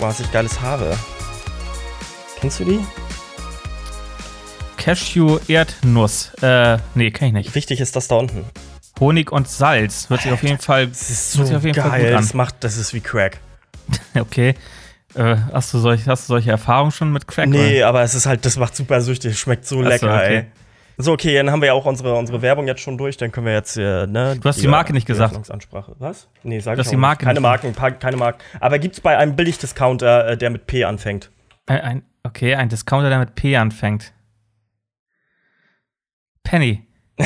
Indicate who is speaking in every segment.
Speaker 1: Mal, was ich geiles habe. Kennst du die?
Speaker 2: Cashew Erdnuss. Äh, nee, kenn ich nicht.
Speaker 1: Wichtig ist das da unten.
Speaker 2: Honig und Salz. Hört sich auf jeden Fall.
Speaker 1: Das ist so
Speaker 2: Fall
Speaker 1: geil.
Speaker 2: gut an.
Speaker 1: Das macht, das ist wie Crack.
Speaker 2: Okay. Äh, hast, du solch, hast du solche Erfahrungen schon mit Crack?
Speaker 1: Nee, aber es ist halt, das macht super süchtig. Schmeckt so
Speaker 2: Ach so,
Speaker 1: lecker,
Speaker 2: okay.
Speaker 1: ey. So, okay, dann haben wir ja auch unsere, unsere Werbung jetzt schon durch. Dann können wir jetzt, äh, ne?
Speaker 2: Du hast die Marke nicht gesagt.
Speaker 1: Was? Nee, sag
Speaker 2: Du
Speaker 1: ich
Speaker 2: hast die Marke
Speaker 1: nicht. Keine Marken, pa- keine Marken. Aber gibt's bei einem Billigdiscounter, äh, der mit P anfängt?
Speaker 2: Ein, ein, okay, ein Discounter, der mit P anfängt. Penny.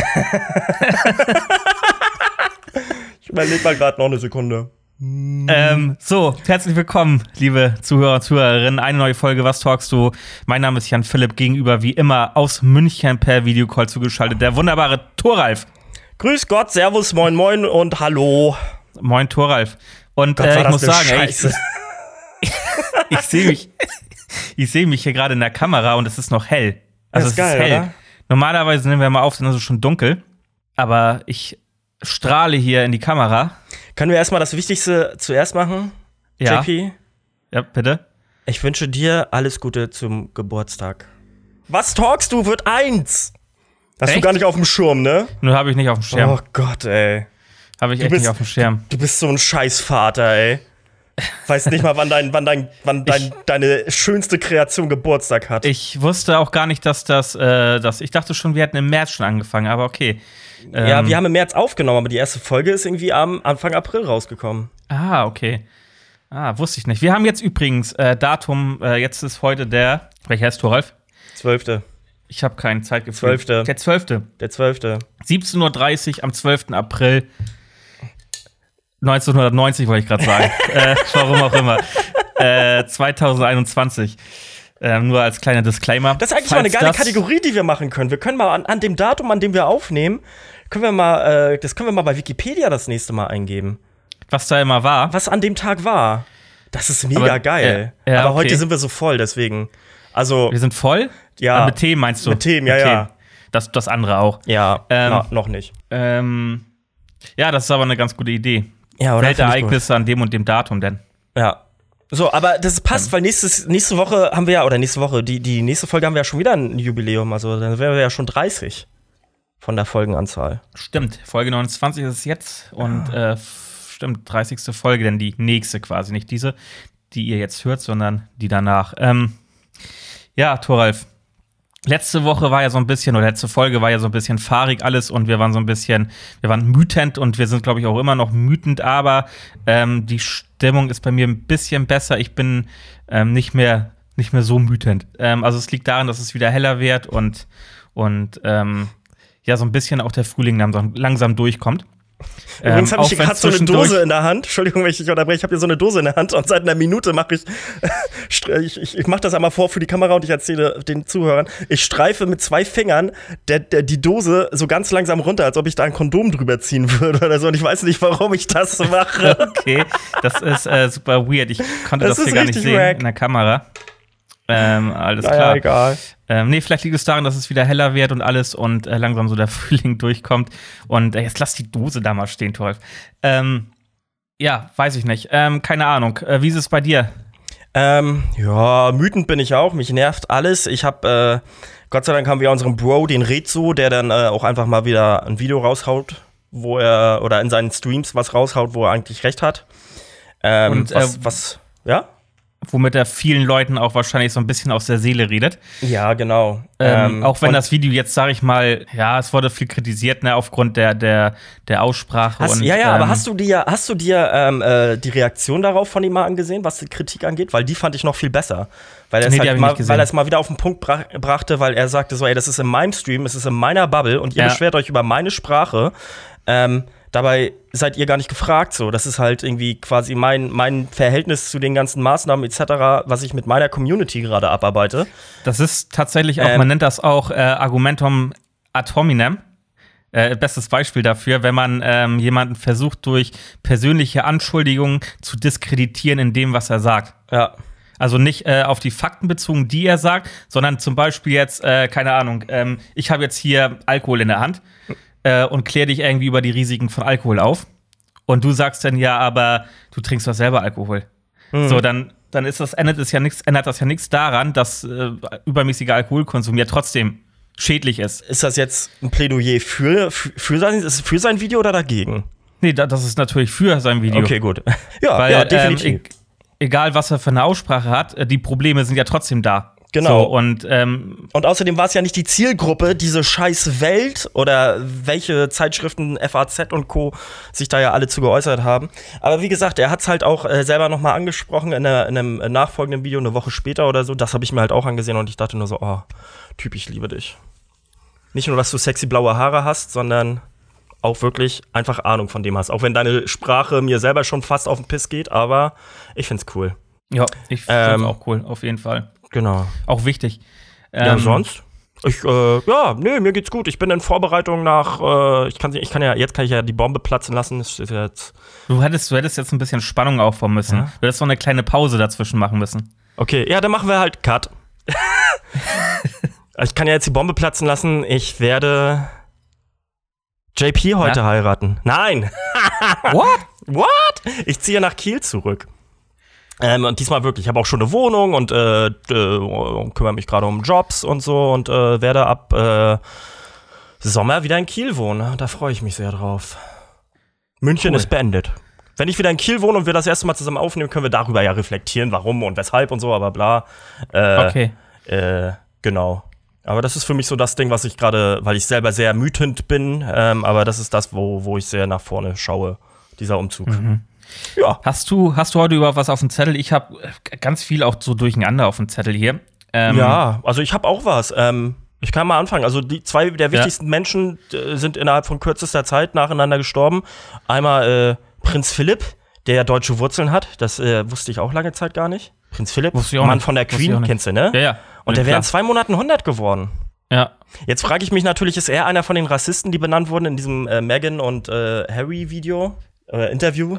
Speaker 1: Ich überleg mal gerade noch eine Sekunde.
Speaker 2: Ähm, so, herzlich willkommen, liebe Zuhörer und Zuhörerinnen. Eine neue Folge Was talkst du? Mein Name ist Jan Philipp, gegenüber wie immer aus München per Videocall zugeschaltet. Der wunderbare Thoralf.
Speaker 1: Grüß Gott, Servus, Moin Moin und Hallo.
Speaker 2: Moin, Thoralf. Und
Speaker 1: Gott,
Speaker 2: äh, ich muss sagen, ey, ich,
Speaker 1: Scheiße.
Speaker 2: ich sehe mich, ich sehe mich hier gerade in der Kamera und es ist noch hell. Also
Speaker 1: ist
Speaker 2: es
Speaker 1: geil,
Speaker 2: ist hell.
Speaker 1: oder?
Speaker 2: Normalerweise nehmen wir mal auf, dann ist es schon dunkel. Aber ich strahle hier in die Kamera.
Speaker 1: Können wir erstmal das Wichtigste zuerst machen?
Speaker 2: Ja.
Speaker 1: JP,
Speaker 2: Ja, bitte.
Speaker 1: ich wünsche dir alles Gute zum Geburtstag. Was talkst du? Wird eins. Hast du
Speaker 2: Echt?
Speaker 1: gar nicht auf dem Schirm, ne?
Speaker 2: Nur habe ich nicht auf dem Schirm.
Speaker 1: Oh Gott, ey.
Speaker 2: habe ich echt
Speaker 1: bist-
Speaker 2: nicht auf dem Schirm.
Speaker 1: Du bist so ein Scheißvater, ey. Weiß nicht mal, wann, dein, wann, dein, wann dein, deine schönste Kreation Geburtstag hat.
Speaker 2: Ich wusste auch gar nicht, dass das, äh, das. Ich dachte schon, wir hätten im März schon angefangen, aber okay.
Speaker 1: Ja,
Speaker 2: Ähm,
Speaker 1: wir haben im März aufgenommen, aber die erste Folge ist irgendwie am Anfang April rausgekommen.
Speaker 2: Ah, okay. Ah, wusste ich nicht. Wir haben jetzt übrigens äh, Datum, äh, jetzt ist heute der. Welcher ist Thoralf?
Speaker 1: Zwölfte.
Speaker 2: Ich habe kein Zeitgefühl.
Speaker 1: Zwölfte.
Speaker 2: Der 12.
Speaker 1: Der zwölfte.
Speaker 2: 17.30 Uhr am 12. April 1990, wollte ich gerade sagen. äh, warum auch immer. Äh, 2021. Ähm, nur als kleiner Disclaimer.
Speaker 1: Das ist eigentlich mal eine geile Kategorie, die wir machen können. Wir können mal an, an dem Datum, an dem wir aufnehmen, können wir mal, äh, das können wir mal bei Wikipedia das nächste Mal eingeben.
Speaker 2: Was da immer war.
Speaker 1: Was an dem Tag war. Das ist mega
Speaker 2: Aber,
Speaker 1: geil.
Speaker 2: ja, ja,
Speaker 1: Aber
Speaker 2: okay.
Speaker 1: heute sind wir so voll, deswegen. Also,
Speaker 2: Wir sind voll?
Speaker 1: Ja.
Speaker 2: Ah, mit Themen meinst du?
Speaker 1: Mit Themen, ja, ja.
Speaker 2: Das, das andere auch.
Speaker 1: ja,
Speaker 2: Ähm,
Speaker 1: na, noch nicht.
Speaker 2: Ähm, ja, das ist aber eine ganz gute Idee.
Speaker 1: Ja,
Speaker 2: Weltereignisse an dem und dem Datum denn.
Speaker 1: Ja. So, aber das passt,
Speaker 2: Ähm.
Speaker 1: weil nächstes, nächste Woche haben wir ja, oder nächste Woche, die, die nächste Folge haben wir ja schon wieder ein Jubiläum. Also dann wären wir ja schon 30 von der Folgenanzahl.
Speaker 2: Stimmt, Folge 29 ist es jetzt und äh, f- stimmt, 30. Folge, denn die nächste quasi, nicht diese, die ihr jetzt hört, sondern die danach. Ähm, ja, Thoralf, letzte Woche war ja so ein bisschen, oder letzte Folge war ja so ein bisschen fahrig alles und wir waren so ein bisschen, wir waren wütend und wir sind, glaube ich, auch immer noch wütend, aber ähm, die Stimmung ist bei mir ein bisschen besser. Ich bin ähm, nicht mehr nicht mehr so wütend. Ähm, also es liegt daran, dass es wieder heller wird und, und ähm, ja, so ein bisschen auch der Frühling langsam, langsam durchkommt.
Speaker 1: Übrigens
Speaker 2: Ähm,
Speaker 1: habe ich gerade so eine Dose in der Hand. Entschuldigung, wenn ich dich unterbreche. Ich habe hier so eine Dose in der Hand und seit einer Minute mache ich, ich, ich, ich mache das einmal vor für die Kamera und ich erzähle den Zuhörern. Ich streife mit zwei Fingern der, der, die Dose so ganz langsam runter, als ob ich da ein Kondom drüber ziehen würde oder so. Und ich weiß nicht, warum ich das mache.
Speaker 2: Okay, das ist äh, super weird. Ich konnte
Speaker 1: Das
Speaker 2: das, hier gar nicht sehen
Speaker 1: wack.
Speaker 2: in der Kamera. Ähm, alles
Speaker 1: Naja,
Speaker 2: klar.
Speaker 1: egal.
Speaker 2: Ähm, nee, vielleicht liegt es daran, dass es wieder heller wird und alles und äh, langsam so der Frühling durchkommt. Und äh, jetzt lass die Dose da mal stehen, Tolf. Ähm, ja, weiß ich nicht. Ähm, keine Ahnung. Äh, wie ist es bei dir?
Speaker 1: Ähm, ja, wütend bin ich auch. Mich nervt alles. Ich habe, äh, Gott sei Dank haben wir unseren Bro, den Rezo, der dann äh, auch einfach mal wieder ein Video raushaut, wo er, oder in seinen Streams was raushaut, wo er eigentlich recht hat. Ähm,
Speaker 2: Und, äh,
Speaker 1: was, was, ja?
Speaker 2: Womit er vielen Leuten auch wahrscheinlich so ein bisschen aus der Seele redet.
Speaker 1: Ja, genau.
Speaker 2: Ähm, auch wenn das Video jetzt, sage ich mal, ja, es wurde viel kritisiert, ne, aufgrund der, der, der Aussprache.
Speaker 1: Hast,
Speaker 2: und,
Speaker 1: ja, ja, aber
Speaker 2: ähm,
Speaker 1: hast du dir, hast du dir ähm, äh, die Reaktion darauf von ihm mal angesehen, was die Kritik angeht? Weil die fand ich noch viel besser. Weil er es
Speaker 2: Nee,
Speaker 1: halt mal, weil es mal wieder auf den Punkt brach, brachte, weil er sagte so, ey, das ist in meinem Stream, es ist in meiner Bubble und ihr
Speaker 2: Ja.
Speaker 1: beschwert euch über meine Sprache. Ähm, dabei seid ihr gar nicht gefragt. So, das ist halt irgendwie quasi mein, mein Verhältnis zu den ganzen Maßnahmen etc., was ich mit meiner Community gerade abarbeite.
Speaker 2: Das ist tatsächlich auch,
Speaker 1: Ähm,
Speaker 2: man nennt das auch äh, Argumentum ad hominem. Äh, bestes Beispiel dafür, wenn man ähm, jemanden versucht, durch persönliche Anschuldigungen zu diskreditieren in dem, was er sagt.
Speaker 1: Ja.
Speaker 2: Also nicht äh, auf die Fakten bezogen, die er sagt, sondern zum Beispiel jetzt, äh, keine Ahnung, ähm, ich habe jetzt hier Alkohol in der Hand äh, und kläre dich irgendwie über die Risiken von Alkohol auf. Und du sagst dann, ja, aber du trinkst doch selber Alkohol. Mhm. So, dann, dann ist das, ändert, es ja nix, ändert das ja nichts daran, dass äh, übermäßiger Alkoholkonsum ja trotzdem schädlich ist.
Speaker 1: Ist das jetzt ein Plädoyer für, für, für, sein, für sein Video oder dagegen?
Speaker 2: Nee, das ist natürlich für sein Video.
Speaker 1: Okay, gut.
Speaker 2: Ja, Weil, ja definitiv. Ähm, egal, was er für eine Aussprache hat, äh, die Probleme sind ja trotzdem da.
Speaker 1: Genau.
Speaker 2: So, und, ähm,
Speaker 1: und außerdem war es ja nicht die Zielgruppe, diese scheiß Welt oder welche Zeitschriften FAZ und Co. sich da ja alle zu geäußert haben. Aber wie gesagt, er hat es halt auch äh, selber nochmal angesprochen in, einer, in, einem nachfolgenden Video, eine Woche später oder so. Das habe ich mir halt auch angesehen und ich dachte nur so, oh, Typ, ich liebe dich. Nicht nur, dass du sexy blaue Haare hast, sondern auch wirklich einfach Ahnung von dem hast. Auch wenn deine Sprache mir selber schon fast auf den Piss geht, aber ich find's cool.
Speaker 2: Ja, ich find's ähm, auch cool, auf jeden Fall.
Speaker 1: Genau.
Speaker 2: Auch wichtig.
Speaker 1: Ja, ähm, sonst? Ich, äh, ja, nee, mir geht's gut. Ich bin in Vorbereitung nach, äh, ich kann, ich kann ja, jetzt kann ich ja die Bombe platzen lassen. Ist jetzt
Speaker 2: du hättest, du hättest jetzt ein bisschen Spannung aufbauen müssen. Ja? Du hättest so eine kleine Pause dazwischen machen müssen.
Speaker 1: Okay, ja, dann machen wir halt Cut. ich kann ja jetzt die Bombe platzen lassen. Ich werde JP heute ja? heiraten. Nein.
Speaker 2: What?
Speaker 1: What? Ich ziehe nach Kiel zurück. Ähm, und diesmal wirklich, ich habe auch schon eine Wohnung und äh, äh, kümmere mich gerade um Jobs und so und äh, werde ab äh, Sommer wieder in Kiel wohnen. Da freue ich mich sehr drauf. München cool. ist beendet. Wenn ich wieder in Kiel wohne und wir das erste Mal zusammen aufnehmen, können wir darüber ja reflektieren, warum und weshalb und so, aber bla.
Speaker 2: Äh, okay.
Speaker 1: Äh, genau. Aber das ist für mich so das Ding, was ich gerade, weil ich selber sehr mütend bin, ähm, aber das ist das, wo, wo ich sehr nach vorne schaue, dieser Umzug. Mhm.
Speaker 2: Ja. Hast du, hast du heute überhaupt was auf dem Zettel? Ich habe ganz viel auch so durcheinander auf dem Zettel hier.
Speaker 1: Ähm, ja, also ich habe auch was. Ähm, ich kann mal anfangen. Also die zwei der wichtigsten ja. Menschen äh, sind innerhalb von kürzester Zeit nacheinander gestorben. Einmal äh, Prinz Philipp, der ja deutsche Wurzeln hat. Das äh, wusste ich auch lange Zeit gar nicht. Prinz Philipp, Mann nicht. von der Queen, kennst du, ne?
Speaker 2: Ja, ja.
Speaker 1: Und der wäre in zwei Monaten 100 geworden.
Speaker 2: Ja.
Speaker 1: Jetzt frage ich mich natürlich, ist er einer von den Rassisten, die benannt wurden in diesem äh, Meghan und äh, Harry Video? Oder Interview.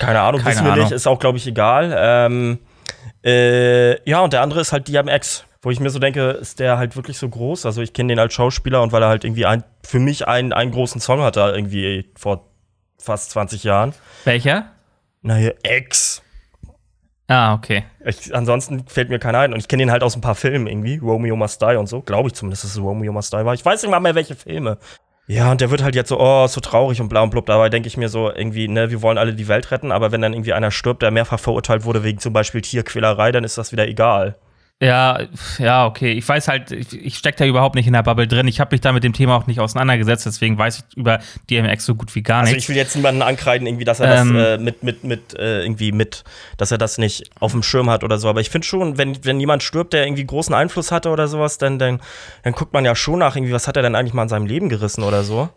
Speaker 1: Keine Ahnung, Keine wissen wir Ahnung. nicht. Ist auch, glaube ich, egal. Ähm, äh, ja, und der andere ist halt DMX. Wo ich mir so denke, ist der halt wirklich so groß? Also ich kenne den als Schauspieler und weil er halt irgendwie ein, für mich einen, einen großen Song hatte, irgendwie vor fast 20 Jahren.
Speaker 2: Welcher?
Speaker 1: Naja, X.
Speaker 2: Ah, okay.
Speaker 1: Ich, ansonsten fällt mir keiner ein. Und ich kenne ihn halt aus ein paar Filmen irgendwie. Romeo Must Die und so. Glaube ich zumindest, dass es Romeo Must Die war. Ich weiß nicht mal mehr, welche Filme. Ja, und der wird halt jetzt so, oh, so traurig und bla und blub. Dabei denke ich mir so, irgendwie, ne, wir wollen alle die Welt retten, aber wenn dann irgendwie einer stirbt, der mehrfach verurteilt wurde wegen zum Beispiel Tierquälerei, dann ist das wieder egal.
Speaker 2: Ja, ja, okay. Ich weiß halt, ich, ich stecke da überhaupt nicht in der Bubble drin. Ich habe mich da mit dem Thema auch nicht auseinandergesetzt, deswegen weiß ich über DMX so gut wie gar nichts.
Speaker 1: Also ich will jetzt niemanden ankreiden, irgendwie, dass er ähm, das äh, mit, mit, mit, äh, irgendwie mit, dass er das nicht auf dem Schirm hat oder so. Aber ich finde schon, wenn, wenn jemand stirbt, der irgendwie großen Einfluss hatte oder sowas, dann, dann, dann guckt man ja schon nach, irgendwie, was hat er denn eigentlich mal in seinem Leben gerissen oder so.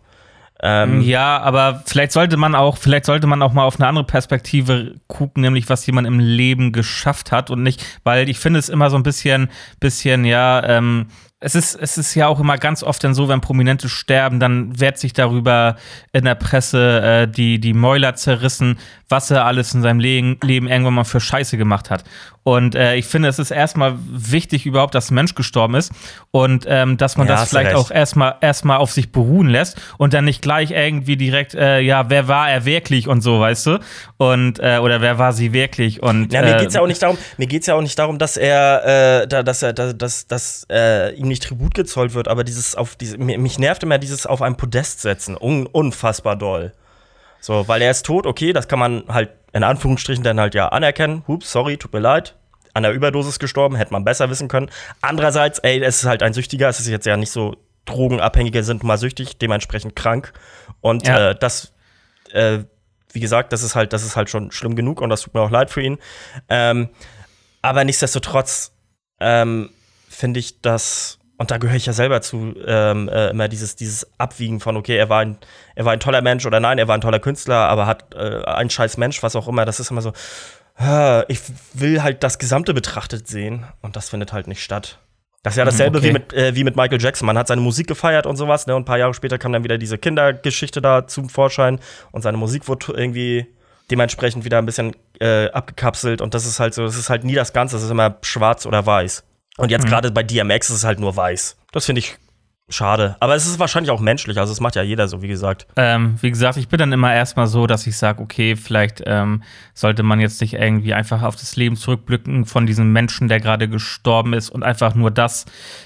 Speaker 2: Ähm, ja, aber vielleicht sollte man auch, vielleicht sollte man auch mal auf eine andere Perspektive gucken, nämlich was jemand im Leben geschafft hat und nicht, weil ich finde es immer so ein bisschen, bisschen, ja, ähm, es ist, es ist ja auch immer ganz oft dann so, wenn Prominente sterben, dann wird sich darüber in der Presse äh, die, die Mäuler zerrissen, was er alles in seinem Leben, Leben irgendwann mal für Scheiße gemacht hat. Und äh, ich finde, es ist erstmal wichtig überhaupt, dass ein Mensch gestorben ist und ähm, dass man ja, das vielleicht auch erstmal erstmal auf sich beruhen lässt und dann nicht gleich irgendwie direkt, äh, ja, wer war er wirklich und so, weißt du? Und äh, oder wer war sie wirklich? Und
Speaker 1: ja, mir geht's ja auch nicht darum, mir geht's ja auch nicht darum, dass er, äh, da, dass er, da, dass, dass äh, ihm nicht Tribut gezollt wird, aber dieses auf diese, mich nervt immer dieses auf einem Podest setzen, Un, unfassbar doll. So, weil er ist tot, okay, das kann man halt in Anführungsstrichen dann halt ja anerkennen. Hups, sorry, tut mir leid. An der Überdosis gestorben, hätte man besser wissen können. Andererseits, ey, es ist halt ein Süchtiger, es ist jetzt ja nicht so, Drogenabhängige sind mal süchtig, dementsprechend krank. Und ja. äh, das, äh, wie gesagt, das ist halt, das ist halt schon schlimm genug und das tut mir auch leid für ihn. Ähm, aber nichtsdestotrotz ähm, finde ich das und da gehöre ich ja selber zu, ähm, äh, immer dieses, dieses Abwiegen von, okay, er war, ein, er war ein toller Mensch oder nein, er war ein toller Künstler, aber hat äh, ein scheiß Mensch, was auch immer. Das ist immer so, äh, ich will halt das Gesamte betrachtet sehen und das findet halt nicht statt. Das ist ja dasselbe okay. wie, mit, äh, wie mit Michael Jackson. Man hat seine Musik gefeiert und sowas, ne? Und ein paar Jahre später kam dann wieder diese Kindergeschichte da zum Vorschein und seine Musik wurde irgendwie dementsprechend wieder ein bisschen äh, abgekapselt und das ist halt so, das ist halt nie das Ganze, das ist immer schwarz oder weiß. Und jetzt mhm. gerade bei DMX ist es halt nur weiß. Das finde ich Schade. Aber es ist wahrscheinlich auch menschlich. Also, es macht ja jeder so, wie gesagt.
Speaker 2: Ähm, wie gesagt, ich bin dann immer erstmal so, dass ich sage, okay, vielleicht ähm, sollte man jetzt nicht irgendwie einfach auf das Leben zurückblicken von diesem Menschen, der gerade gestorben ist und einfach nur das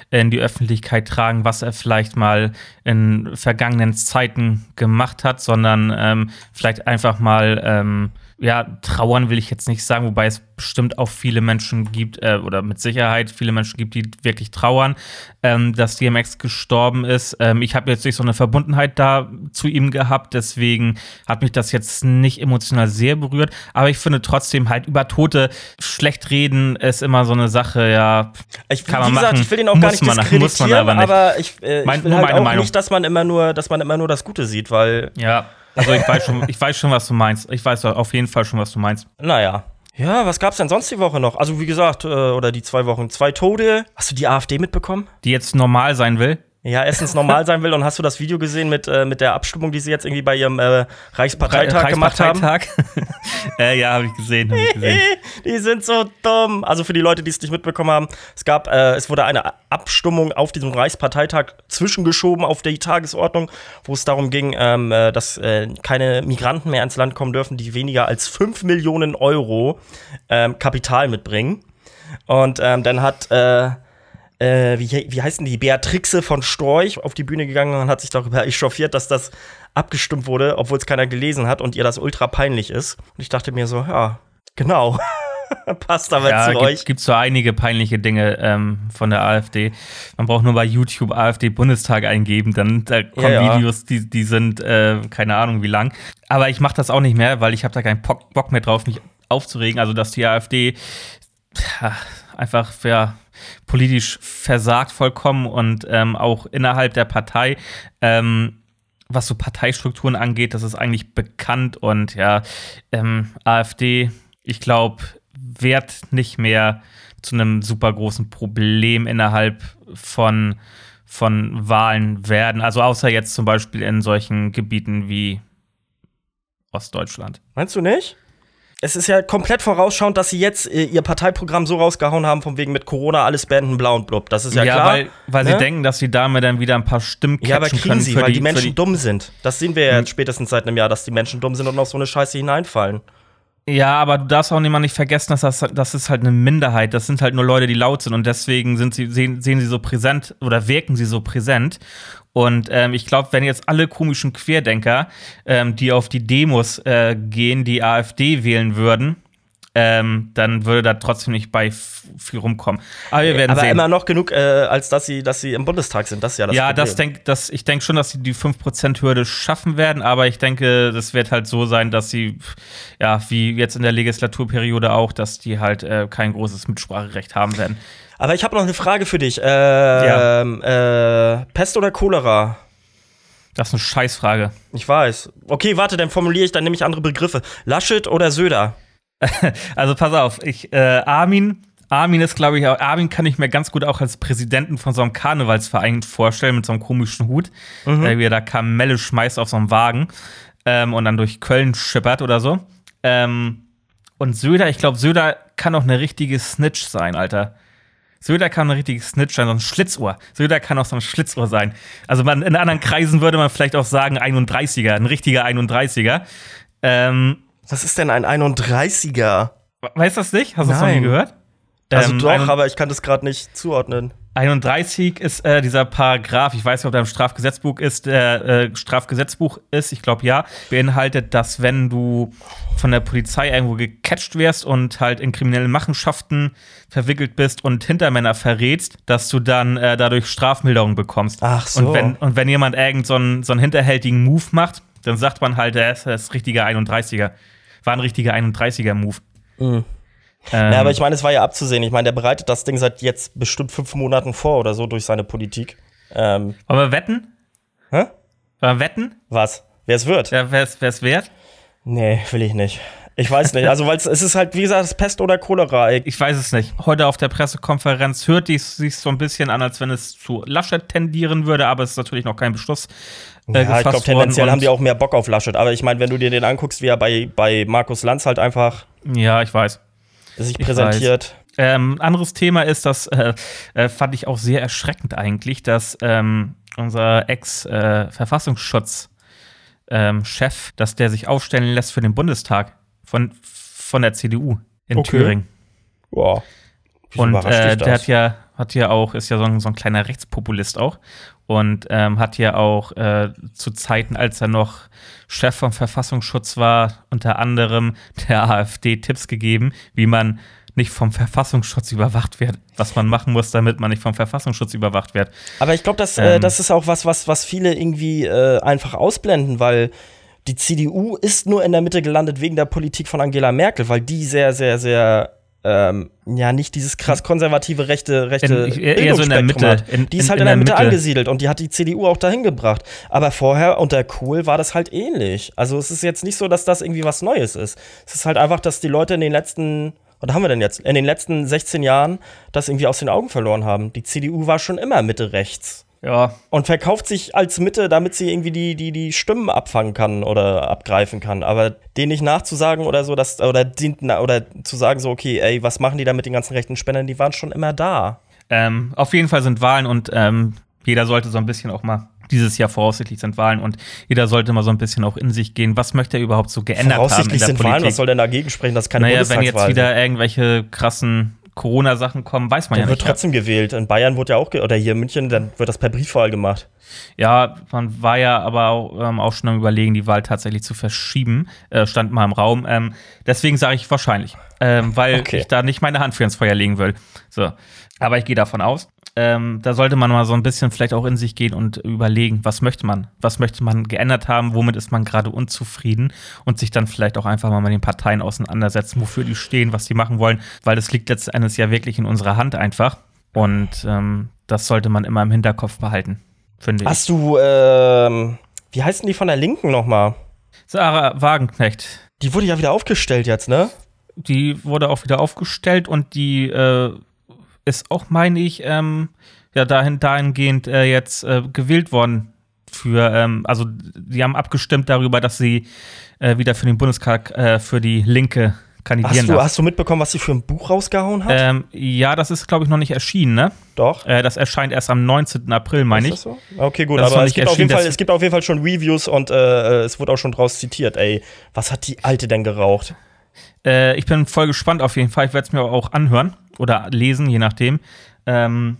Speaker 2: in die Öffentlichkeit tragen, was er vielleicht mal in vergangenen Zeiten gemacht hat, sondern ähm, vielleicht einfach mal ähm, ja, trauern will ich jetzt nicht sagen, wobei es bestimmt auch viele Menschen gibt, äh, oder mit Sicherheit viele Menschen gibt, die wirklich trauern, ähm, dass DMX gestorben ist. Ähm, ich habe jetzt nicht so eine Verbundenheit da zu ihm gehabt, deswegen hat mich das jetzt nicht emotional sehr berührt, aber ich finde trotzdem halt über Tote schlecht reden ist immer so eine Sache, ja.
Speaker 1: Ich, kann man gesagt, machen. ich will ihn auch gar nicht
Speaker 2: man,
Speaker 1: diskreditieren,
Speaker 2: aber, nicht.
Speaker 1: aber ich, äh, ich
Speaker 2: mein,
Speaker 1: will halt auch
Speaker 2: Meinung.
Speaker 1: nicht, dass man immer nur, dass man immer nur das Gute sieht, weil
Speaker 2: ja. Also ich weiß schon, ich weiß schon, was du meinst. Ich weiß auf jeden Fall schon, was du meinst.
Speaker 1: Naja. Ja, was gab's denn sonst die Woche noch? Also wie gesagt, äh, oder die zwei Wochen, zwei Tode. Hast du die AfD mitbekommen?
Speaker 2: Die jetzt normal sein will.
Speaker 1: Ja, erstens normal sein will und hast du das Video gesehen mit, äh, mit der Abstimmung, die sie jetzt irgendwie bei ihrem äh, Reichsparteitag,
Speaker 2: Re
Speaker 1: gemacht haben?
Speaker 2: äh, ja, habe ich gesehen, hab ich gesehen.
Speaker 1: die sind so dumm. Also für die Leute, die es nicht mitbekommen haben, es gab, äh, es wurde eine Abstimmung auf diesem Reichsparteitag zwischengeschoben auf die Tagesordnung, wo es darum ging, ähm, äh, dass äh, keine Migranten mehr ins Land kommen dürfen, die weniger als 5 Millionen Euro ähm, Kapital mitbringen. Und ähm, dann hat äh, wie, wie heißen die, Beatrixe von Storch auf die Bühne gegangen und hat sich darüber echauffiert, dass das abgestimmt wurde, obwohl es keiner gelesen hat und ihr das ultra peinlich ist. Und ich dachte mir so, ja, genau. Passt aber
Speaker 2: ja,
Speaker 1: zu
Speaker 2: gibt,
Speaker 1: euch.
Speaker 2: Gibt so einige peinliche Dinge ähm, von der AfD. Man braucht nur bei YouTube AfD Bundestag eingeben, dann da kommen
Speaker 1: Ja, ja.
Speaker 2: Videos, die, die sind äh, keine Ahnung wie lang. Aber ich mache das auch nicht mehr, weil ich habe da keinen Bock, mehr drauf, mich aufzuregen. Also dass die AfD ja, einfach ja, politisch versagt vollkommen und ähm, auch innerhalb der Partei. Ähm, was so Parteistrukturen angeht, das ist eigentlich bekannt und ja, ähm, AfD, ich glaube, wird nicht mehr zu einem super großen Problem innerhalb von, von Wahlen werden. Also außer jetzt zum Beispiel in solchen Gebieten wie Ostdeutschland.
Speaker 1: Meinst du nicht? Es ist ja komplett vorausschauend, dass sie jetzt äh, ihr Parteiprogramm so rausgehauen haben, von wegen mit Corona alles beenden, blau und blub. Das ist ja, klar.
Speaker 2: weil, weil
Speaker 1: ne?
Speaker 2: sie denken, dass sie damit dann wieder ein paar Stimmen
Speaker 1: ja, aber kriegen sie, weil die,
Speaker 2: für
Speaker 1: Menschen dumm sind. Das sehen wir ja
Speaker 2: Hm.
Speaker 1: jetzt spätestens seit einem Jahr, dass die Menschen dumm sind und auf so eine Scheiße hineinfallen.
Speaker 2: Ja, aber du darfst auch immer nicht vergessen, dass das, das ist halt eine Minderheit. Das sind halt nur Leute, die laut sind und deswegen sind sie, sehen, sehen sie so präsent oder wirken sie so präsent. Und ähm, ich glaube, wenn jetzt alle komischen Querdenker, ähm, die auf die Demos äh, gehen, die AfD wählen würden, ähm, dann würde da trotzdem nicht bei viel rumkommen. Aber wir werden
Speaker 1: aber
Speaker 2: sehen.
Speaker 1: immer noch genug, äh, als dass sie, dass sie im Bundestag sind. Das ist ja das
Speaker 2: ja,
Speaker 1: Problem.
Speaker 2: das denk, das, ich denke schon, dass sie die 5%-Hürde schaffen werden, aber ich denke, das wird halt so sein, dass sie, ja, wie jetzt in der Legislaturperiode auch, dass die halt äh, kein großes Mitspracherecht haben werden.
Speaker 1: Aber ich habe noch eine Frage für dich. Ähm, äh, Pest oder Cholera?
Speaker 2: Das ist eine Scheißfrage.
Speaker 1: Ich weiß. Okay, warte, dann formuliere ich dann nämlich andere Begriffe. Laschet oder Söder?
Speaker 2: Also pass auf, ich, äh, Armin, Armin ist, glaube ich, auch, Armin kann ich mir ganz gut auch als Präsidenten von so einem Karnevalsverein vorstellen, mit so einem komischen Hut, äh, wie er da Kamelle schmeißt auf so einem Wagen ähm, und dann durch Köln schippert oder so. Ähm, und Söder, ich glaube, Söder kann auch eine richtige Snitch sein, Alter. Söder kann ein richtiges Snitch sein, so ein Schlitzohr. Söder kann auch so ein Schlitzohr sein. Also man, in anderen Kreisen würde man vielleicht auch sagen 31er, ein richtiger 31er. Ähm,
Speaker 1: Was ist denn ein 31er?
Speaker 2: weißt du das nicht? Hast du das noch nie gehört?
Speaker 1: Also
Speaker 2: Ähm,
Speaker 1: doch, aber ich kann das gerade nicht zuordnen.
Speaker 2: 31 ist äh, dieser Paragraph, ich weiß nicht, ob der im Strafgesetzbuch ist, der äh, Strafgesetzbuch ist, ich glaube ja, beinhaltet, dass wenn du von der Polizei irgendwo gecatcht wirst und halt in kriminelle Machenschaften verwickelt bist und Hintermänner verrätst, dass du dann äh, dadurch Strafmilderung bekommst.
Speaker 1: Ach so.
Speaker 2: Und wenn, und wenn jemand irgend so einen, so einen hinterhältigen Move macht, dann sagt man halt, er ist das richtige 31er. War ein richtiger 31er-Move.
Speaker 1: Mhm.
Speaker 2: Ähm,
Speaker 1: Ja, aber ich meine, es war ja abzusehen. Ich meine, der bereitet das Ding seit jetzt bestimmt fünf Monaten vor oder so durch seine Politik. Ähm,
Speaker 2: wollen wir wetten?
Speaker 1: hä?
Speaker 2: Wollen wir wetten?
Speaker 1: Was? Wer es wird?
Speaker 2: Ja, wer es wert?
Speaker 1: Nee, will ich nicht. Ich weiß nicht. Also, weil es ist halt, wie gesagt, es ist Pest oder Cholera.
Speaker 2: Ich weiß es nicht. Heute auf der Pressekonferenz hört es sich so ein bisschen an, als wenn es zu Laschet tendieren würde, aber es ist natürlich noch kein Beschluss. Äh,
Speaker 1: Ja, ich glaube, tendenziell haben die auch mehr Bock auf Laschet. Aber ich meine, wenn du dir den anguckst, wie er bei, bei Markus Lanz halt einfach
Speaker 2: Ja, ich weiß.
Speaker 1: sich
Speaker 2: Ich
Speaker 1: präsentiert.
Speaker 2: Ähm, anderes Thema ist, das äh, äh, fand ich auch sehr erschreckend eigentlich, dass ähm, unser Ex-Verfassungsschutz-Chef, ähm, dass der sich aufstellen lässt für den Bundestag von, von der CDU in
Speaker 1: Okay.
Speaker 2: Thüringen.
Speaker 1: Boah. Wieso
Speaker 2: Und äh, der hat ja, hat ja auch, ist ja so ein, so ein kleiner Rechtspopulist auch. Und ähm, hat ja auch äh, zu Zeiten, als er noch Chef vom Verfassungsschutz war, unter anderem der AfD Tipps gegeben, wie man nicht vom Verfassungsschutz überwacht wird, was man machen muss, damit man nicht vom Verfassungsschutz überwacht wird.
Speaker 1: Aber ich glaube, das, äh,
Speaker 2: Ähm.
Speaker 1: das ist auch was, was, was viele irgendwie äh, einfach ausblenden, weil die CDU ist nur in der Mitte gelandet wegen der Politik von Angela Merkel, weil die sehr, sehr, sehr ähm, ja nicht dieses krass konservative rechte rechte
Speaker 2: In- eher so in der Mitte.
Speaker 1: hat.
Speaker 2: In-
Speaker 1: die ist halt
Speaker 2: in
Speaker 1: in, der
Speaker 2: der
Speaker 1: Mitte,
Speaker 2: Mitte.
Speaker 1: angesiedelt und die hat die CDU auch dahin gebracht. Aber vorher unter Kohl war das halt ähnlich. Also es ist jetzt nicht so, dass das irgendwie was Neues ist. Es ist halt einfach, dass die Leute in den letzten was haben wir denn jetzt? In den letzten 16 Jahren das irgendwie aus den Augen verloren haben. Die CDU war schon immer Mitte rechts
Speaker 2: Ja,
Speaker 1: und verkauft sich als Mitte, damit sie irgendwie die, die, die Stimmen abfangen kann oder abgreifen kann. Aber denen nicht nachzusagen oder so, dass, oder, den, oder zu sagen, so, okay, ey, was machen die da mit den ganzen rechten Spendern? Die waren schon immer da.
Speaker 2: Ähm, auf jeden Fall sind Wahlen und ähm, jeder sollte so ein bisschen auch mal, dieses Jahr voraussichtlich sind Wahlen und jeder sollte mal so ein bisschen auch in sich gehen. Was möchte er überhaupt so geändert haben in
Speaker 1: Voraussichtlich
Speaker 2: der
Speaker 1: sind
Speaker 2: Politik?
Speaker 1: Wahlen, was soll denn dagegen sprechen, dass keine
Speaker 2: naja, wenn jetzt wieder irgendwelche krassen Corona-Sachen kommen, weiß man
Speaker 1: Dann
Speaker 2: ja
Speaker 1: wird
Speaker 2: nicht.
Speaker 1: trotzdem gewählt. In Bayern wurde ja auch, oder hier in München, dann wird das per Briefwahl gemacht.
Speaker 2: Ja, man war ja aber auch, ähm, auch schon am Überlegen, die Wahl tatsächlich zu verschieben. Äh, stand mal im Raum. Ähm, deswegen sage ich wahrscheinlich, ähm, weil
Speaker 1: Okay.
Speaker 2: ich da nicht meine Hand für ins Feuer legen will. So. Aber ich gehe davon aus. Ähm, da sollte man mal so ein bisschen vielleicht auch in sich gehen und überlegen, was möchte man? Was möchte man geändert haben? Womit ist man gerade unzufrieden? Und sich dann vielleicht auch einfach mal mit den Parteien auseinandersetzen, wofür die stehen, was die machen wollen. Weil das liegt letzten Endes ja wirklich in unserer Hand einfach. Und ähm, das sollte man immer im Hinterkopf behalten, finde ich.
Speaker 1: Hast du, ähm, wie heißen die von der Linken nochmal?
Speaker 2: Sarah Wagenknecht,
Speaker 1: Die wurde ja wieder aufgestellt jetzt, ne?
Speaker 2: die wurde auch wieder aufgestellt und die äh, ist auch, meine ich, ähm, ja, dahin, dahingehend äh, jetzt äh, gewählt worden für, ähm, also die haben abgestimmt darüber, dass sie äh, wieder für den Bundestag äh, für die Linke kandidieren
Speaker 1: Hast du,
Speaker 2: darf.
Speaker 1: hast du mitbekommen, was sie für ein Buch rausgehauen hat?
Speaker 2: Ähm, ja, das ist, glaube ich, noch nicht erschienen, ne?
Speaker 1: Doch.
Speaker 2: Äh, das erscheint erst am 19. April, meine
Speaker 1: Ist
Speaker 2: ich.
Speaker 1: das so? Okay, gut,
Speaker 2: Das ist
Speaker 1: aber es gibt, auf jeden Fall, es gibt auf jeden Fall schon Reviews und äh, es wurde auch schon draus zitiert. Ey, was hat die Alte denn geraucht?
Speaker 2: Äh, ich bin voll gespannt auf jeden Fall. Ich werde es mir auch anhören oder lesen, je nachdem. Ähm,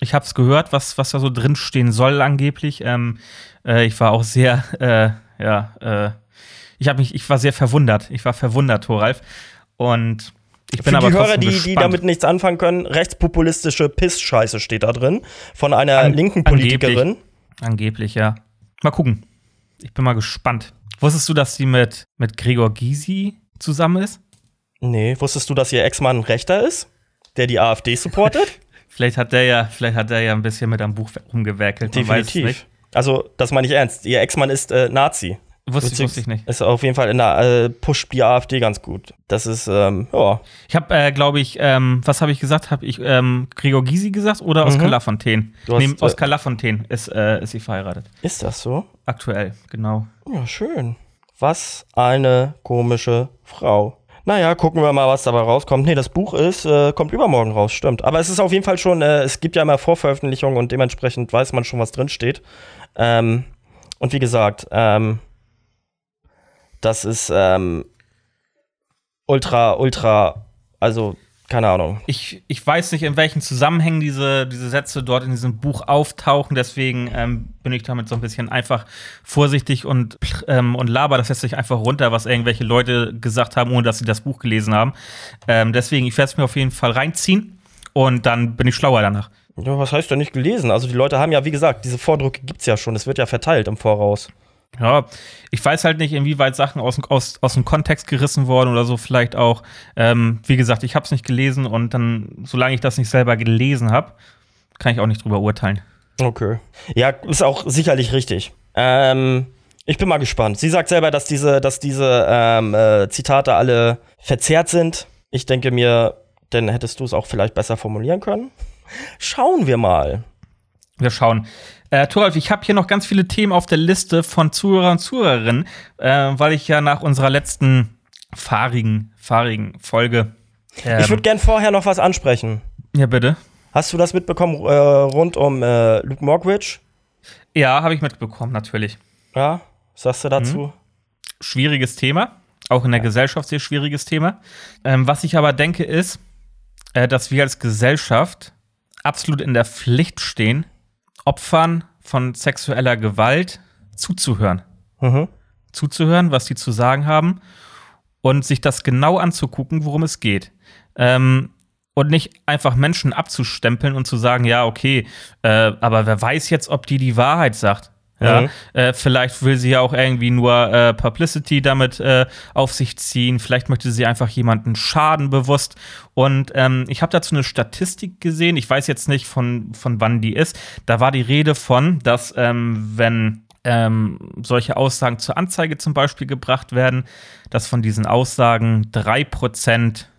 Speaker 2: ich habe es gehört, was, was da so drin stehen soll angeblich. Ähm, äh, ich war auch sehr, äh, ja, äh, ich habe mich, ich war sehr verwundert. Ich war verwundert, Thoralf. Und ich bin
Speaker 1: Für
Speaker 2: aber
Speaker 1: die Hörer, die, die damit nichts anfangen können, rechtspopulistische Piss-Scheiße steht da drin. Von einer
Speaker 2: An-
Speaker 1: linken
Speaker 2: angeblich.
Speaker 1: Politikerin.
Speaker 2: Angeblich, ja. Mal gucken. Ich bin mal gespannt. Wusstest du, dass sie mit, mit Gregor Gysi zusammen ist?
Speaker 1: Nee, wusstest du, dass ihr Ex-Mann Rechter ist? Der die AfD supportet?
Speaker 2: Vielleicht hat der ja, vielleicht hat der ja ein bisschen mit am Buch rumgewerkelt.
Speaker 1: Definitiv. Also, das meine ich ernst. Ihr Ex-Mann ist äh, Nazi.
Speaker 2: Wusste, ich- wusste ich nicht.
Speaker 1: Ist auf jeden Fall in der, äh, pusht die AfD ganz gut. Das ist, ähm, ja.
Speaker 2: Ich habe, äh, glaube ich, ähm, was habe ich gesagt? Habe ich ähm, Gregor Gysi gesagt oder Oskar
Speaker 1: Mhm.
Speaker 2: Lafontaine?
Speaker 1: Du hast,
Speaker 2: Nee,
Speaker 1: äh,
Speaker 2: Oskar Lafontaine ist, äh, ist sie verheiratet.
Speaker 1: Ist das so?
Speaker 2: Aktuell, genau.
Speaker 1: Ja, schön. Was eine komische Frau. Naja, gucken wir mal, was dabei rauskommt. Nee, das Buch ist, äh, kommt übermorgen raus, stimmt. Aber es ist auf jeden Fall schon, äh, es gibt ja immer Vorveröffentlichungen und dementsprechend weiß man schon, was drin steht. Ähm, und wie gesagt, ähm, das ist ähm, ultra, ultra, also keine Ahnung.
Speaker 2: Ich, ich weiß nicht, in welchen Zusammenhängen diese, diese Sätze dort in diesem Buch auftauchen, deswegen ähm, bin ich damit so ein bisschen einfach vorsichtig und, ähm, und laber das jetzt nicht einfach runter, was irgendwelche Leute gesagt haben, ohne dass sie das Buch gelesen haben. Ähm, deswegen, ich werde es mir auf jeden Fall reinziehen und dann bin ich schlauer danach.
Speaker 1: Ja, was heißt denn nicht gelesen? Also die Leute haben ja, wie gesagt, diese Vordrucke gibt's ja schon. Es wird ja verteilt im Voraus.
Speaker 2: Ja, ich weiß halt nicht, inwieweit Sachen aus, aus, aus dem Kontext gerissen wurden oder so vielleicht auch. Ähm, wie gesagt, ich habe es nicht gelesen und dann, solange ich das nicht selber gelesen habe, kann ich auch nicht drüber urteilen.
Speaker 1: Okay. Ja, ist auch sicherlich richtig. Ähm, ich bin mal gespannt. Sie sagt selber, dass diese, dass diese ähm, äh, Zitate alle verzerrt sind. Ich denke mir, dann hättest du es auch vielleicht besser formulieren können. Schauen wir mal.
Speaker 2: Wir schauen. Äh, Thoralf, ich habe hier noch ganz viele Themen auf der Liste von Zuhörern und Zuhörerinnen, äh, weil ich ja nach unserer letzten fahrigen, fahrigen Folge. Ähm,
Speaker 1: Ich würde gern vorher noch was ansprechen.
Speaker 2: ja, bitte.
Speaker 1: Hast du das mitbekommen äh, rund um äh, Luke Mockridge?
Speaker 2: Ja, habe ich mitbekommen, natürlich.
Speaker 1: Ja, was sagst du dazu? Mhm.
Speaker 2: Schwieriges Thema, auch in der ja. Gesellschaft sehr schwieriges Thema. Ähm, was ich aber denke, ist, äh, dass wir als Gesellschaft absolut in der Pflicht stehen, Opfern von sexueller Gewalt zuzuhören. Mhm. Zuzuhören, was sie zu sagen haben und sich das genau anzugucken, worum es geht. Ähm, und nicht einfach Menschen abzustempeln und zu sagen, ja, okay, äh, aber wer weiß jetzt, ob die die Wahrheit sagt. Ja, mhm. äh, vielleicht will sie ja auch irgendwie nur äh, Publicity damit äh, auf sich ziehen. Vielleicht möchte sie einfach jemanden schaden bewusst. Und ähm, ich habe dazu eine Statistik gesehen. Ich weiß jetzt nicht, von, von wann die ist. Da war die Rede von, dass ähm, wenn ähm, solche Aussagen zur Anzeige zum Beispiel gebracht werden, dass von diesen Aussagen drei Prozent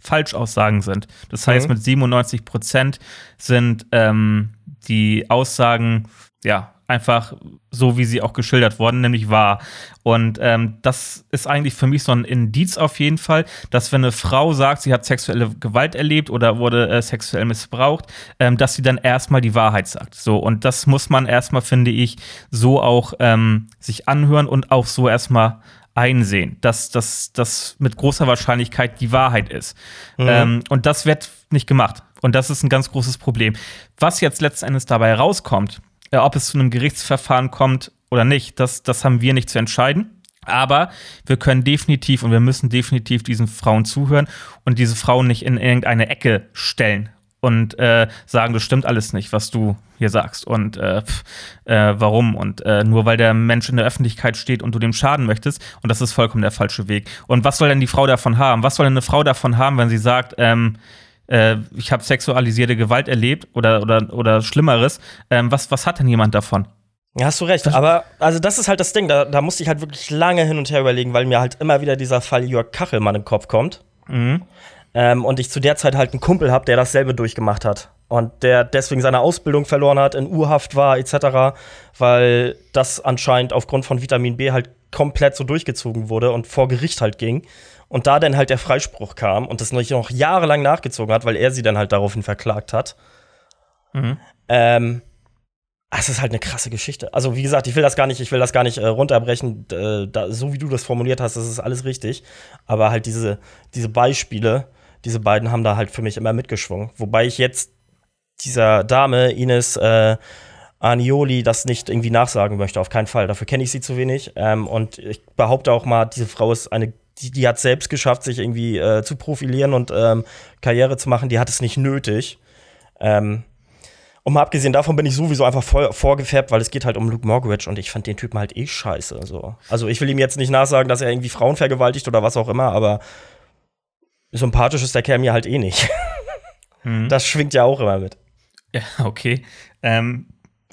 Speaker 2: Falschaussagen sind. Das heißt, mhm. mit 97 Prozent sind ähm, die Aussagen ja einfach so, wie sie auch geschildert wurden, nämlich wahr. Und ähm, das ist eigentlich für mich so ein Indiz auf jeden Fall, dass wenn eine Frau sagt, sie hat sexuelle Gewalt erlebt oder wurde äh, sexuell missbraucht, ähm, dass sie dann erstmal die Wahrheit sagt. So, und das muss man erstmal, finde ich, so auch ähm, sich anhören und auch so erstmal einsehen, dass das mit großer Wahrscheinlichkeit die Wahrheit ist. Mhm. Ähm, und das wird nicht gemacht. Und das ist ein ganz großes Problem. Was jetzt letzten Endes dabei rauskommt, ob es zu einem Gerichtsverfahren kommt oder nicht, das, das haben wir nicht zu entscheiden. Aber wir können definitiv und wir müssen definitiv diesen Frauen zuhören und diese Frauen nicht in irgendeine Ecke stellen und äh, sagen, das stimmt alles nicht, was du hier sagst und äh, pf, äh, warum und äh, nur weil der Mensch in der Öffentlichkeit steht und du dem schaden möchtest und das ist vollkommen der falsche Weg. Und was soll denn die Frau davon haben? Was soll denn eine Frau davon haben, wenn sie sagt, ähm, äh, ich habe sexualisierte Gewalt erlebt oder oder oder Schlimmeres? Ähm, was was hat denn jemand davon?
Speaker 1: Ja, hast du recht. Aber also das ist halt das Ding. Da, da musste ich halt wirklich lange hin und her überlegen, weil mir halt immer wieder dieser Fall Jörg Kachelmann im Kopf kommt. Mhm. Ähm, und ich zu der Zeit halt einen Kumpel habe, der dasselbe durchgemacht hat. Und der deswegen seine Ausbildung verloren hat, in Urhaft war, etc., weil das anscheinend aufgrund von Vitamin B halt komplett so durchgezogen wurde und vor Gericht halt ging. Und da dann halt der Freispruch kam und das noch jahrelang nachgezogen hat, weil er sie dann halt daraufhin verklagt hat. Mhm. Ähm, es ist halt eine krasse Geschichte. Also, wie gesagt, ich will das gar nicht, ich will das gar nicht äh, runterbrechen. Äh, da, so wie du das formuliert hast, das ist alles richtig. Aber halt diese, diese Beispiele, diese beiden haben da halt für mich immer mitgeschwungen. Wobei ich jetzt dieser Dame, Ines äh, Anioli, das nicht irgendwie nachsagen möchte, auf keinen Fall. Dafür kenne ich sie zu wenig. Ähm, und ich behaupte auch mal, diese Frau ist eine, die, die hat selbst geschafft, sich irgendwie äh, zu profilieren und ähm, Karriere zu machen. Die hat es nicht nötig. Ähm, und mal abgesehen davon bin ich sowieso einfach voll vorgefärbt, weil es geht halt um Luke Morgridge und ich fand den Typen halt eh scheiße. So. Also ich will ihm jetzt nicht nachsagen, dass er irgendwie Frauen vergewaltigt oder was auch immer, aber sympathisch ist der Kerl mir halt eh nicht. Mhm. Das schwingt ja auch immer mit.
Speaker 2: Ja, okay. Ähm,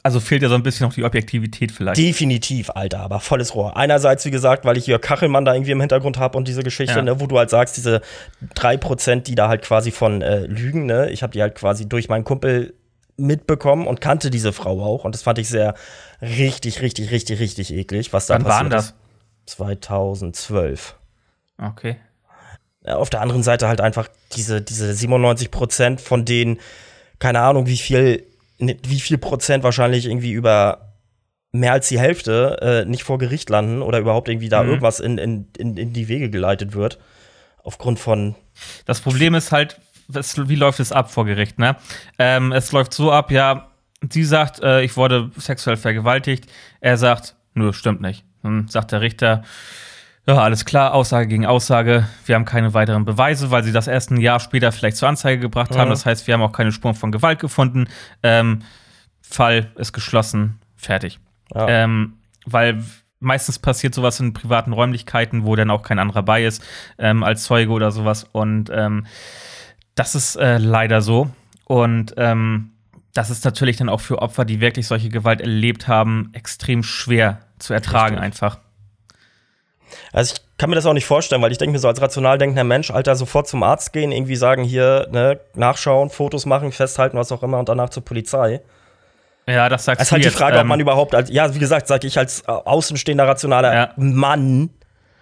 Speaker 2: also fehlt ja so ein bisschen noch die Objektivität vielleicht.
Speaker 1: Definitiv, Alter, aber volles Rohr. Einerseits, wie gesagt, weil ich Jörg Kachelmann da irgendwie im Hintergrund habe und diese Geschichte, ja. ne, wo du halt sagst, diese drei Prozent, die da halt quasi von äh, Lügen, ne, ich habe die halt quasi durch meinen Kumpel mitbekommen und kannte diese Frau auch und das fand ich sehr richtig, richtig, richtig, richtig eklig, was da
Speaker 2: Wann passiert waren das?
Speaker 1: 2012.
Speaker 2: Okay
Speaker 1: auf der anderen Seite halt einfach diese, diese 97 Prozent, von denen, keine Ahnung, wie viel, wie viel Prozent wahrscheinlich irgendwie über mehr als die Hälfte äh, nicht vor Gericht landen oder überhaupt irgendwie da mhm. irgendwas in, in, in, in die Wege geleitet wird. Aufgrund von.
Speaker 2: Das Problem ist halt, es, wie läuft es ab vor Gericht, ne? Ähm, es läuft so ab, ja, sie sagt, äh, ich wurde sexuell vergewaltigt. Er sagt, nö, stimmt nicht. Dann sagt der Richter, ja, alles klar, Aussage gegen Aussage. Wir haben keine weiteren Beweise, weil sie das erst ein Jahr später vielleicht zur Anzeige gebracht mhm. haben. Das heißt, wir haben auch keine Spuren von Gewalt gefunden. Ähm, Fall ist geschlossen, fertig. Ja. Ähm, weil meistens passiert sowas in privaten Räumlichkeiten, wo dann auch kein anderer bei ist, ähm, als Zeuge oder sowas. Und ähm, das ist äh, leider so. Und ähm, das ist natürlich dann auch für Opfer, die wirklich solche Gewalt erlebt haben, extrem schwer zu ertragen, Richtig. einfach.
Speaker 1: Also ich kann mir das auch nicht vorstellen, weil ich denke mir so als rational denkender Mensch, Alter, sofort zum Arzt gehen, irgendwie sagen, hier, ne, nachschauen, Fotos machen, festhalten, was auch immer und danach zur Polizei.
Speaker 2: Ja, das sagst
Speaker 1: du. Es ist halt die Frage, ähm, ob man überhaupt, als, ja, wie gesagt, sage ich als außenstehender rationaler ja. Mann,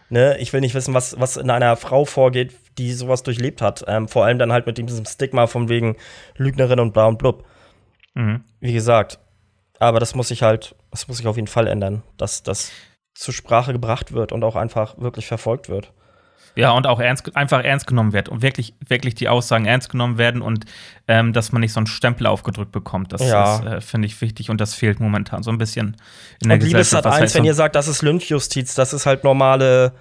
Speaker 1: ne, ich will nicht wissen, was, was in einer Frau vorgeht, die sowas durchlebt hat. Ähm, vor allem dann halt mit diesem Stigma von wegen Lügnerin und bla und blub. Mhm. Wie gesagt, Aber das muss sich halt, das muss sich auf jeden Fall ändern, dass das zur Sprache gebracht wird und auch einfach wirklich verfolgt wird.
Speaker 2: Ja, und auch ernst, einfach ernst genommen wird und wirklich, wirklich die Aussagen ernst genommen werden und ähm, dass man nicht so einen Stempel aufgedrückt bekommt. Das
Speaker 1: Ja.
Speaker 2: ist, äh, finde ich, wichtig und das fehlt momentan so ein bisschen in der
Speaker 1: Und liebes
Speaker 2: Gesellschaft.
Speaker 1: 1,
Speaker 2: heißt
Speaker 1: wenn ihr sagt, das ist Lynchjustiz, das ist halt normale,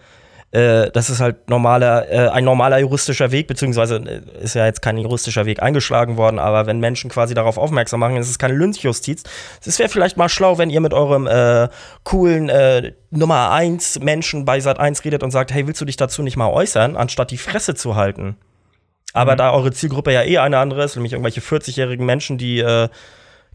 Speaker 1: äh, das ist halt normaler, äh, ein normaler juristischer Weg, beziehungsweise äh, ist ja jetzt kein juristischer Weg eingeschlagen worden, aber wenn Menschen quasi darauf aufmerksam machen, es ist keine Lynchjustiz. Es wäre vielleicht mal schlau, wenn ihr mit eurem äh, coolen äh, Nummer 1 Menschen bei Sat 1 redet und sagt, hey, willst du dich dazu nicht mal äußern, anstatt die Fresse zu halten? Aber da eure Zielgruppe ja eh eine andere ist, nämlich irgendwelche 40-jährigen Menschen, die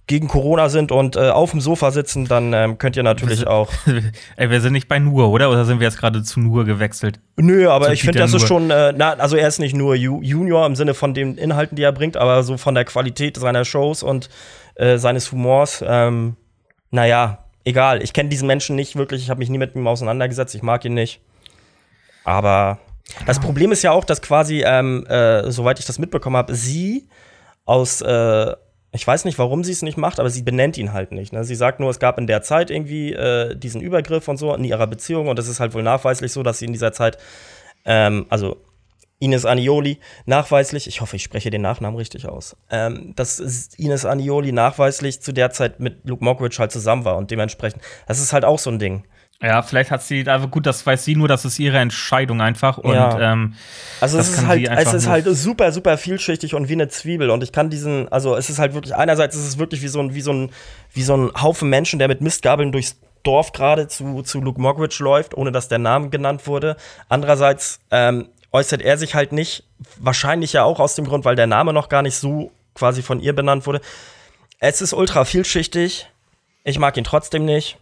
Speaker 1: gegen Corona sind und äh, auf dem Sofa sitzen, dann ähm, könnt ihr natürlich auch.
Speaker 2: Ey, wir sind nicht bei Nur, oder? Oder sind wir jetzt gerade zu Nur gewechselt?
Speaker 1: Nö, aber
Speaker 2: Zu
Speaker 1: ich finde, das ist schon, äh, na, also er ist nicht nur Ju Junior im Sinne von den Inhalten, die er bringt, aber so von der Qualität seiner Shows und äh, seines Humors. Ähm, naja, egal. Ich kenne diesen Menschen nicht wirklich. Ich habe mich nie mit ihm auseinandergesetzt. Ich mag ihn nicht. Aber das Problem ist ja auch, dass quasi, ähm, äh, soweit ich das mitbekommen habe, sie aus, äh, ich weiß nicht, warum sie es nicht macht, aber sie benennt ihn halt nicht. Ne? Sie sagt nur, es gab in der Zeit irgendwie äh, diesen Übergriff und so in ihrer Beziehung und es ist halt wohl nachweislich so, dass sie in dieser Zeit, ähm, also Ines Anioli nachweislich, ich hoffe, ich spreche den Nachnamen richtig aus, ähm, dass Ines Anioli nachweislich zu der Zeit mit Luke Mockridge halt zusammen war und dementsprechend, das ist halt auch so ein Ding.
Speaker 2: Ja, vielleicht hat sie, aber gut, das weiß sie nur, das ist ihre Entscheidung einfach. Und
Speaker 1: Ja.
Speaker 2: ähm,
Speaker 1: Also es ist halt, es ist halt super, super vielschichtig und wie eine Zwiebel. Und ich kann diesen, also es ist halt wirklich, einerseits ist es wirklich wie so ein, wie so ein, wie so ein Haufen Menschen, der mit Mistgabeln durchs Dorf gerade zu, zu Luke Mockridge läuft, ohne dass der Name genannt wurde. Andererseits ähm, äußert er sich halt nicht, wahrscheinlich ja auch aus dem Grund, weil der Name noch gar nicht so quasi von ihr benannt wurde. Es ist ultra vielschichtig. Ich mag ihn trotzdem nicht.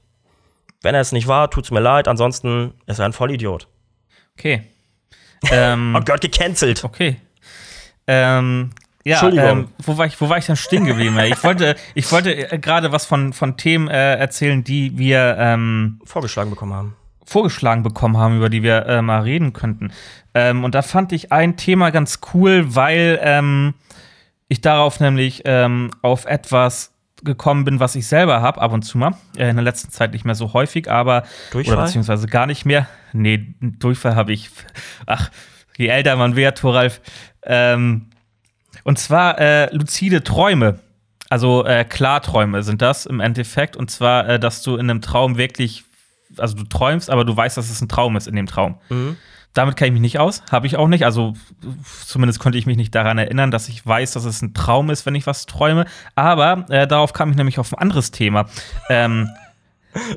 Speaker 1: Wenn er es nicht war, tut's mir leid. Ansonsten ist er ein Vollidiot.
Speaker 2: okay. ähm,
Speaker 1: Oh Gott, gecancelt.
Speaker 2: Okay. Ähm, ja, ähm, wo, war ich, wo war ich denn stehen geblieben? ich wollte, ich wollte äh, gerade was von, von Themen äh, erzählen, die wir ähm,
Speaker 1: Vorgeschlagen bekommen haben.
Speaker 2: vorgeschlagen bekommen haben, über die wir äh, mal reden könnten. Ähm, und da fand ich ein Thema ganz cool, weil ähm, ich darauf nämlich ähm, auf etwas gekommen bin, was ich selber habe, ab und zu mal. Äh, in der letzten Zeit nicht mehr so häufig, aber
Speaker 1: Durchfall?
Speaker 2: oder beziehungsweise gar nicht mehr. Nee, Durchfall habe ich. Ach, je älter man wird, Thoralf. Ähm, und zwar äh, luzide Träume. Also äh, Klarträume sind das im Endeffekt. Und zwar, äh, dass du in einem Traum wirklich, also du träumst, aber du weißt, dass es ein Traum ist in dem Traum. Damit kenne ich mich nicht aus, habe ich auch nicht. Also zumindest konnte ich mich nicht daran erinnern, dass ich weiß, dass es ein Traum ist, wenn ich was träume. Aber äh, darauf kam ich nämlich auf ein anderes Thema. Ähm,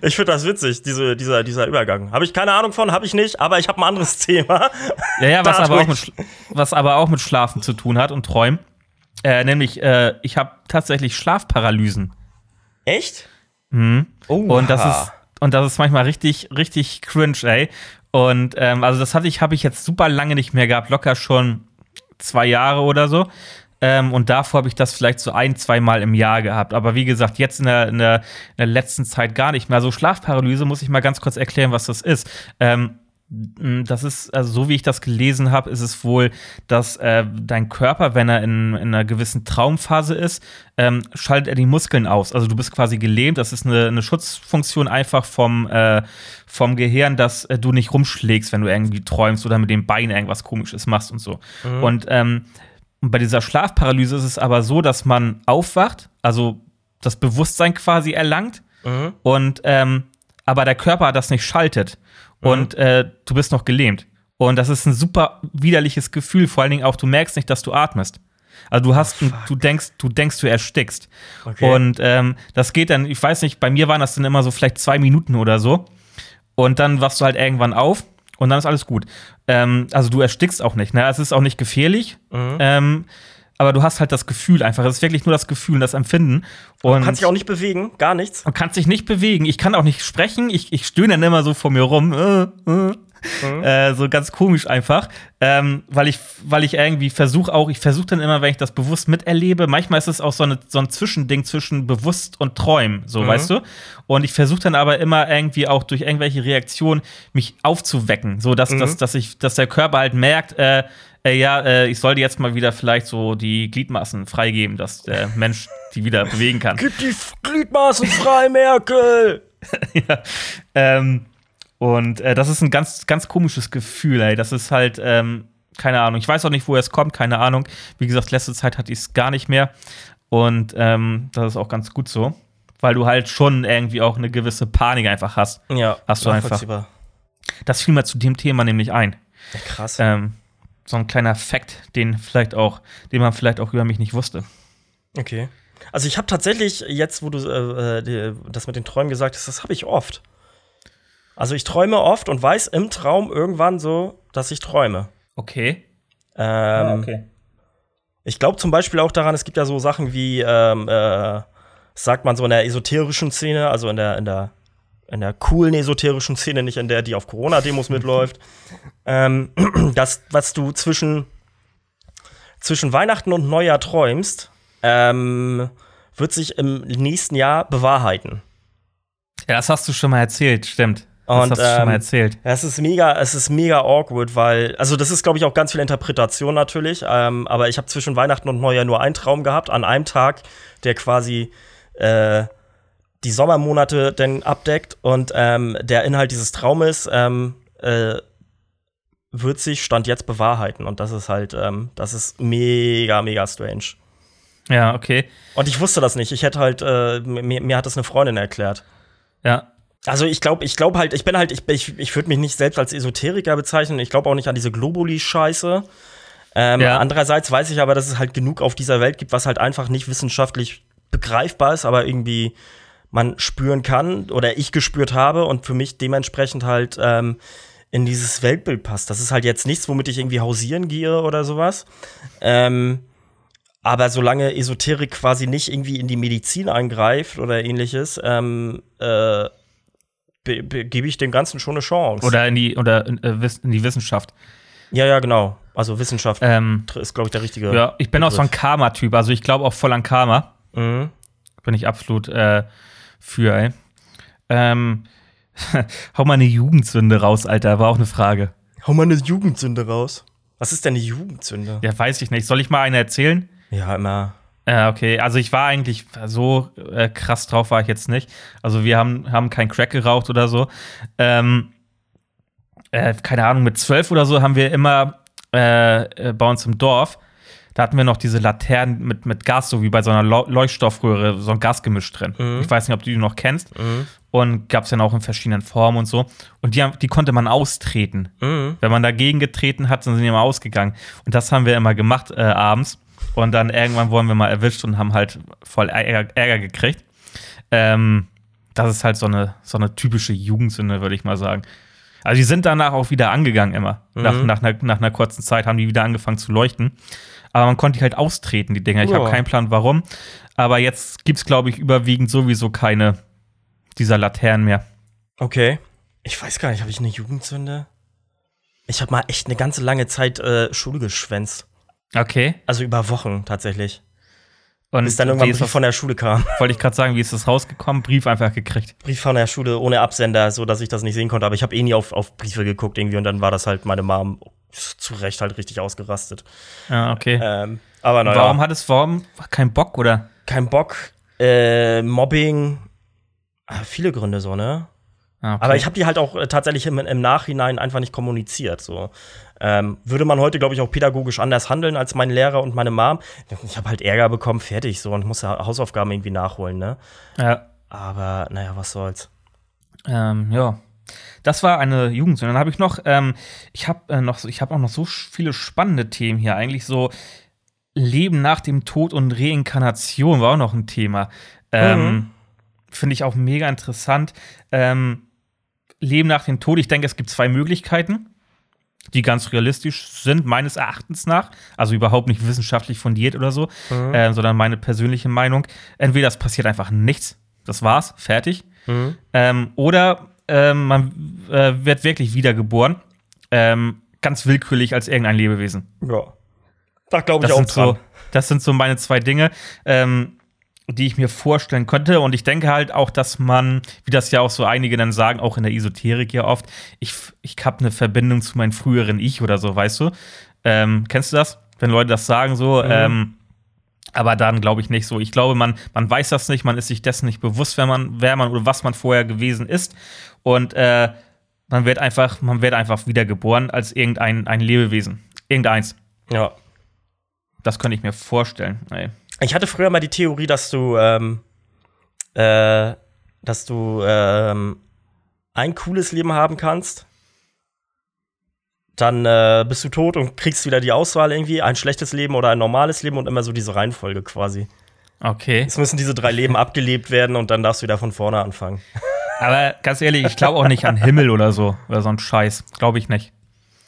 Speaker 1: Ich finde das witzig, diese, dieser, dieser Übergang. Habe ich keine Ahnung von, habe ich nicht, aber ich habe ein anderes Thema.
Speaker 2: Ja, ja, was aber, auch mit, was aber auch mit Schlafen zu tun hat und Träumen. Äh, nämlich, äh, ich habe tatsächlich Schlafparalysen.
Speaker 1: Echt?
Speaker 2: Mhm.
Speaker 1: Oh,
Speaker 2: Und das ist und das ist manchmal richtig, richtig cringe, ey. Und ähm, also das hatte ich, habe ich jetzt super lange nicht mehr gehabt, locker schon zwei Jahre oder so. Ähm, und davor habe ich das vielleicht so ein, zwei Mal im Jahr gehabt. Aber wie gesagt, jetzt in der, in der, in der letzten Zeit gar nicht mehr. Also Schlafparalyse muss ich mal ganz kurz erklären, was das ist. Ähm, das ist, also so wie ich das gelesen habe, ist es wohl, dass äh, dein Körper, wenn er in, in einer gewissen Traumphase ist, ähm, schaltet er die Muskeln aus. Also du bist quasi gelähmt. Das ist eine, eine Schutzfunktion einfach vom, äh, vom Gehirn, dass äh, du nicht rumschlägst, wenn du irgendwie träumst oder mit dem Bein irgendwas komisches machst und so. Und ähm, bei dieser Schlafparalyse ist es aber so, dass man aufwacht, also das Bewusstsein quasi erlangt
Speaker 1: Mhm.
Speaker 2: und ähm, aber der Körper das nicht schaltet und äh, du bist noch gelähmt. Und das ist ein super widerliches Gefühl, vor allen Dingen auch, du merkst nicht, dass du atmest. Also du hast, ein- du denkst, du denkst, du erstickst.
Speaker 1: Okay.
Speaker 2: Und ähm, das geht dann, ich weiß nicht, bei mir waren das dann immer so vielleicht zwei Minuten oder so. Und dann wachst du halt irgendwann auf und dann ist alles gut. Ähm, also du erstickst auch nicht, ne? Es ist auch nicht gefährlich. Ähm, aber du hast halt das Gefühl einfach. Es ist wirklich nur das Gefühl, das Empfinden. Und
Speaker 1: Du kannst dich auch nicht bewegen, gar nichts.
Speaker 2: und kannst dich nicht bewegen. Ich kann auch nicht sprechen. Ich, ich stöhne dann immer so vor mir rum. Äh, äh. Mhm. Äh, so ganz komisch einfach. Ähm, weil ich, weil ich irgendwie versuche auch, ich versuche dann immer, wenn ich das bewusst miterlebe, manchmal ist es auch so, eine, so ein Zwischending zwischen bewusst und träumen, so, mhm. weißt du? Und ich versuche dann aber immer irgendwie auch durch irgendwelche Reaktionen mich aufzuwecken, so dass, mhm. dass, dass, ich, dass der Körper halt merkt, äh, äh, ja, äh, ich sollte jetzt mal wieder vielleicht so die Gliedmaßen freigeben, dass der Mensch die wieder bewegen kann.
Speaker 1: Gib die Gliedmaßen frei, Merkel!
Speaker 2: ja. Ähm, und äh, das ist ein ganz, ganz komisches Gefühl, ey. Das ist halt, ähm, keine Ahnung. Ich weiß auch nicht, woher es kommt, keine Ahnung. Wie gesagt, letzte Zeit hatte ich es gar nicht mehr. Und ähm, das ist auch ganz gut so. Weil du halt schon irgendwie auch eine gewisse Panik einfach hast.
Speaker 1: Ja,
Speaker 2: hast du einfach. Das fiel mir zu dem Thema nämlich ein.
Speaker 1: Ja, krass.
Speaker 2: Ähm, so ein kleiner Fakt, den vielleicht auch, den man vielleicht auch über mich nicht wusste.
Speaker 1: Okay. Also ich habe tatsächlich jetzt, wo du äh, äh das mit den Träumen gesagt hast, das habe ich oft. Also ich träume oft und weiß im Traum irgendwann so, dass ich träume.
Speaker 2: Okay.
Speaker 1: Ähm, ah, okay. Ich glaube zum Beispiel auch daran, es gibt ja so Sachen wie, ähm, äh, sagt man so in der esoterischen Szene, also in der, in der, in der coolen esoterischen Szene, nicht in der, die auf Corona-Demos mitläuft, ähm, dass, was du zwischen, zwischen Weihnachten und Neujahr träumst, ähm, wird sich im nächsten Jahr bewahrheiten.
Speaker 2: Ja, das hast du schon mal erzählt, stimmt.
Speaker 1: Und,
Speaker 2: das hast du schon mal ähm, erzählt.
Speaker 1: Es ist mega, es ist mega awkward, weil, also das ist, glaube ich, auch ganz viel Interpretation natürlich. Ähm, aber ich habe zwischen Weihnachten und Neujahr nur einen Traum gehabt, an einem Tag, der quasi äh, die Sommermonate dann abdeckt. Und ähm, der Inhalt dieses Traumes ähm, äh, wird sich Stand jetzt bewahrheiten. Und das ist halt, ähm, das ist mega, mega strange.
Speaker 2: Ja, okay.
Speaker 1: Und ich wusste das nicht. Ich hätte halt, äh, mir, mir hat das eine Freundin erklärt.
Speaker 2: Ja,
Speaker 1: also ich glaube, ich glaube halt, ich bin halt, ich, ich, ich würde mich nicht selbst als Esoteriker bezeichnen. Ich glaube auch nicht an diese Globuli-Scheiße. Ähm, ja. Andererseits weiß ich aber, dass es halt genug auf dieser Welt gibt, was halt einfach nicht wissenschaftlich begreifbar ist, aber irgendwie man spüren kann oder ich gespürt habe und für mich dementsprechend halt ähm, in dieses Weltbild passt. Das ist halt jetzt nichts, womit ich irgendwie hausieren gehe oder sowas. Ähm, aber solange Esoterik quasi nicht irgendwie in die Medizin eingreift oder ähnliches, ähm, äh, gebe ich dem Ganzen schon eine Chance.
Speaker 2: Oder in die, oder in, äh, in die Wissenschaft.
Speaker 1: Ja, ja, genau. Also Wissenschaft
Speaker 2: ähm,
Speaker 1: ist, glaube ich, der richtige.
Speaker 2: Ja, ich bin Begriff. auch so ein Karma-Typ. Also ich glaube auch voll an Karma. Mhm. Bin ich absolut äh, für, ey. Ähm, hau mal eine Jugendsünde raus, Alter. War auch eine Frage.
Speaker 1: Hau mal eine Jugendsünde raus. Was ist denn eine Jugendsünde?
Speaker 2: Ja, weiß ich nicht. Soll ich mal eine erzählen?
Speaker 1: Ja, immer.
Speaker 2: Ja, okay. Also ich war eigentlich so äh, krass drauf, war ich jetzt nicht. Also wir haben, haben kein Crack geraucht oder so. Ähm, äh, keine Ahnung, mit zwölf oder so haben wir immer äh, äh, bei uns im Dorf, da hatten wir noch diese Laternen mit, mit Gas, so wie bei so einer Leuchtstoffröhre, so ein Gasgemisch drin. Mhm. Ich weiß nicht, ob du die noch kennst. Mhm. Und gab es dann auch in verschiedenen Formen und so. Und die, die konnte man austreten. Mhm. Wenn man dagegen getreten hat, dann sind die immer ausgegangen. Und das haben wir immer gemacht äh, abends. Und dann irgendwann wurden wir mal erwischt und haben halt voll Ärger, Ärger gekriegt. Ähm, das ist halt so eine, so eine typische Jugendsünde, würde ich mal sagen. Also die sind danach auch wieder angegangen immer. Mhm. Nach, nach, einer, nach einer kurzen Zeit haben die wieder angefangen zu leuchten. Aber man konnte die halt austreten, die Dinger. Ich habe keinen Plan, warum. Aber jetzt gibt es, glaube ich, überwiegend sowieso keine dieser Laternen mehr.
Speaker 1: Okay. Ich weiß gar nicht, habe ich eine Jugendsünde? Ich habe mal echt eine ganze lange Zeit äh, Schule geschwänzt.
Speaker 2: Okay.
Speaker 1: Also über Wochen tatsächlich. Und bis dann irgendwann Brief von der Schule kam.
Speaker 2: Wollte ich gerade sagen, wie ist das rausgekommen? Brief einfach gekriegt.
Speaker 1: Brief von der Schule ohne Absender, so dass ich das nicht sehen konnte. Aber ich habe eh nie auf, auf Briefe geguckt irgendwie und dann war das halt meine Mom zu Recht halt richtig ausgerastet.
Speaker 2: Ja, okay.
Speaker 1: Ähm, aber naja.
Speaker 2: Warum hat es warum kein Bock oder?
Speaker 1: Kein Bock, äh, Mobbing, ah, viele Gründe so, ne? Ah, okay. Aber ich habe die halt auch äh, tatsächlich im, im, Nachhinein einfach nicht kommuniziert. So. Ähm, würde man heute, glaube ich, auch pädagogisch anders handeln als mein Lehrer und meine Mom. Ich habe halt Ärger bekommen, fertig so und muss ja Hausaufgaben irgendwie nachholen, ne?
Speaker 2: Ja.
Speaker 1: Aber naja, was soll's.
Speaker 2: Ähm, ja. Das war eine Jugend. Und dann habe ich noch, ähm, ich habe äh, noch, ich habe auch noch so viele spannende Themen hier. Eigentlich so Leben nach dem Tod und Reinkarnation war auch noch ein Thema. Ähm, mhm. Finde ich auch mega interessant. Ähm, Leben nach dem Tod, ich denke, es gibt zwei Möglichkeiten, die ganz realistisch sind, meines Erachtens nach. Also überhaupt nicht wissenschaftlich fundiert oder so, mhm. äh, sondern meine persönliche Meinung. Entweder es passiert einfach nichts, das war's, fertig. Mhm. Ähm, oder äh, man äh, wird wirklich wiedergeboren ähm, ganz willkürlich als irgendein Lebewesen.
Speaker 1: Ja. Da glaube ich
Speaker 2: Das
Speaker 1: auch dran.
Speaker 2: so, das sind so meine zwei Dinge, ähm, die ich mir vorstellen könnte. Und ich denke halt auch, dass man, wie das ja auch so einige dann sagen, auch in der Esoterik ja oft, ich, ich habe eine Verbindung zu meinem früheren Ich oder so, weißt du? Ähm, kennst du das? Wenn Leute das sagen so,
Speaker 1: Mhm.
Speaker 2: ähm, aber dann glaube ich nicht so. Ich glaube, man, man weiß das nicht, man ist sich dessen nicht bewusst, wer man, wer man oder was man vorher gewesen ist. Und äh, man wird einfach, man wird einfach wiedergeboren als irgendein ein Lebewesen. Irgendeins.
Speaker 1: Ja.
Speaker 2: Das könnte ich mir vorstellen. Ey.
Speaker 1: Ich hatte früher mal die Theorie, dass du, ähm, äh, dass du ähm, ein cooles Leben haben kannst. Dann äh, bist du tot und kriegst wieder die Auswahl irgendwie, ein schlechtes Leben oder ein normales Leben und immer so diese Reihenfolge quasi.
Speaker 2: Okay.
Speaker 1: Es müssen diese drei Leben abgelebt werden und dann darfst du wieder von vorne anfangen.
Speaker 2: Aber ganz ehrlich, ich glaube auch nicht an Himmel oder so. Oder so ein Scheiß. Glaube ich nicht.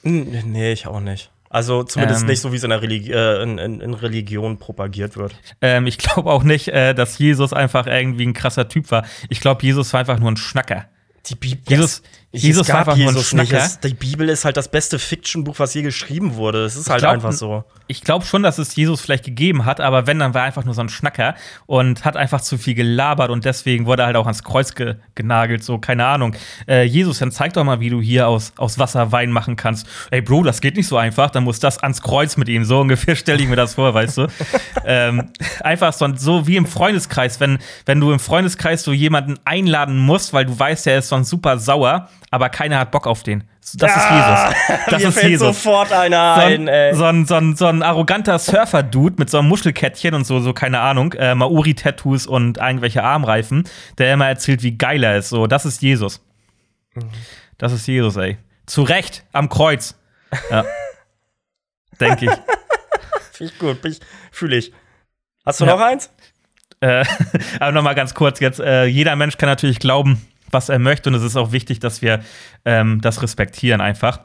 Speaker 1: Nee, ich auch nicht. Also zumindest
Speaker 2: Ähm.
Speaker 1: nicht so, wie es in der Religi äh, in, in, in Religion propagiert wird.
Speaker 2: Ähm, ich glaube auch nicht, äh, dass Jesus einfach irgendwie ein krasser Typ war. Ich glaube, Jesus war einfach nur ein Schnacker.
Speaker 1: Die Bibel.
Speaker 2: Jesus-
Speaker 1: es,
Speaker 2: Jesus
Speaker 1: es
Speaker 2: war
Speaker 1: gab
Speaker 2: einfach nur ein
Speaker 1: Jesus nicht.
Speaker 2: Schnacker.
Speaker 1: Es, die Bibel ist halt das beste Fiction-Buch, was je geschrieben wurde. Es ist halt
Speaker 2: glaub,
Speaker 1: einfach so.
Speaker 2: Ich glaube schon, dass es Jesus vielleicht gegeben hat, aber wenn, dann war er einfach nur so ein Schnacker und hat einfach zu viel gelabert und deswegen wurde er halt auch ans Kreuz ge genagelt, so, keine Ahnung. Äh, Jesus, dann zeig doch mal, wie du hier aus, aus Wasser Wein machen kannst. Ey, Bro, das geht nicht so einfach, dann muss das ans Kreuz mit ihm. So ungefähr stelle ich mir das vor, weißt du? ähm, einfach so, so wie im Freundeskreis, wenn, wenn du im Freundeskreis so jemanden einladen musst, weil du weißt, der ist sonst super sauer, aber keiner hat Bock auf den. Das ist Jesus. Das
Speaker 1: Mir
Speaker 2: ist
Speaker 1: fällt
Speaker 2: Jesus
Speaker 1: sofort einer
Speaker 2: so
Speaker 1: ein, ey.
Speaker 2: so, ein, so, ein, so ein arroganter Surfer-Dude mit so einem Muschelkettchen und so, so keine Ahnung, äh, Maori-Tattoos und irgendwelche Armreifen, der immer erzählt, wie geil er ist. So, das ist Jesus. Das ist Jesus, ey. Zu Recht, am Kreuz. Ja. Denke ich.
Speaker 1: Finde ich gut, fühle ich. Hast du
Speaker 2: Ja.
Speaker 1: noch eins?
Speaker 2: äh, aber noch mal ganz kurz jetzt. Äh, jeder Mensch kann natürlich glauben, was er möchte, und es ist auch wichtig, dass wir ähm, das respektieren einfach.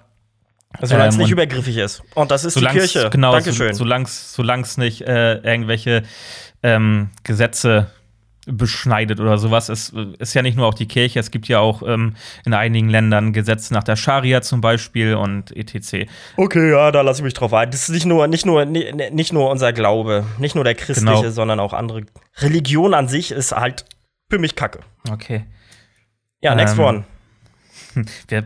Speaker 1: Solange es
Speaker 2: Ähm,
Speaker 1: nicht übergriffig ist. Und das ist die Kirche.
Speaker 2: Genau,
Speaker 1: Dankeschön.
Speaker 2: So, solange es nicht äh, irgendwelche ähm, Gesetze beschneidet oder sowas. Es ist ja nicht nur auch die Kirche, es gibt ja auch ähm, in einigen Ländern Gesetze nach der Scharia zum Beispiel und etc.
Speaker 1: Okay, ja, da lasse ich mich drauf ein. Das ist nicht nur, nicht nur, ni- ni- nicht nur unser Glaube, nicht nur der christliche,
Speaker 2: Genau.
Speaker 1: sondern auch andere. Religion an sich ist halt für mich Kacke.
Speaker 2: Okay.
Speaker 1: Ja, next
Speaker 2: Ähm,
Speaker 1: one.
Speaker 2: Wir,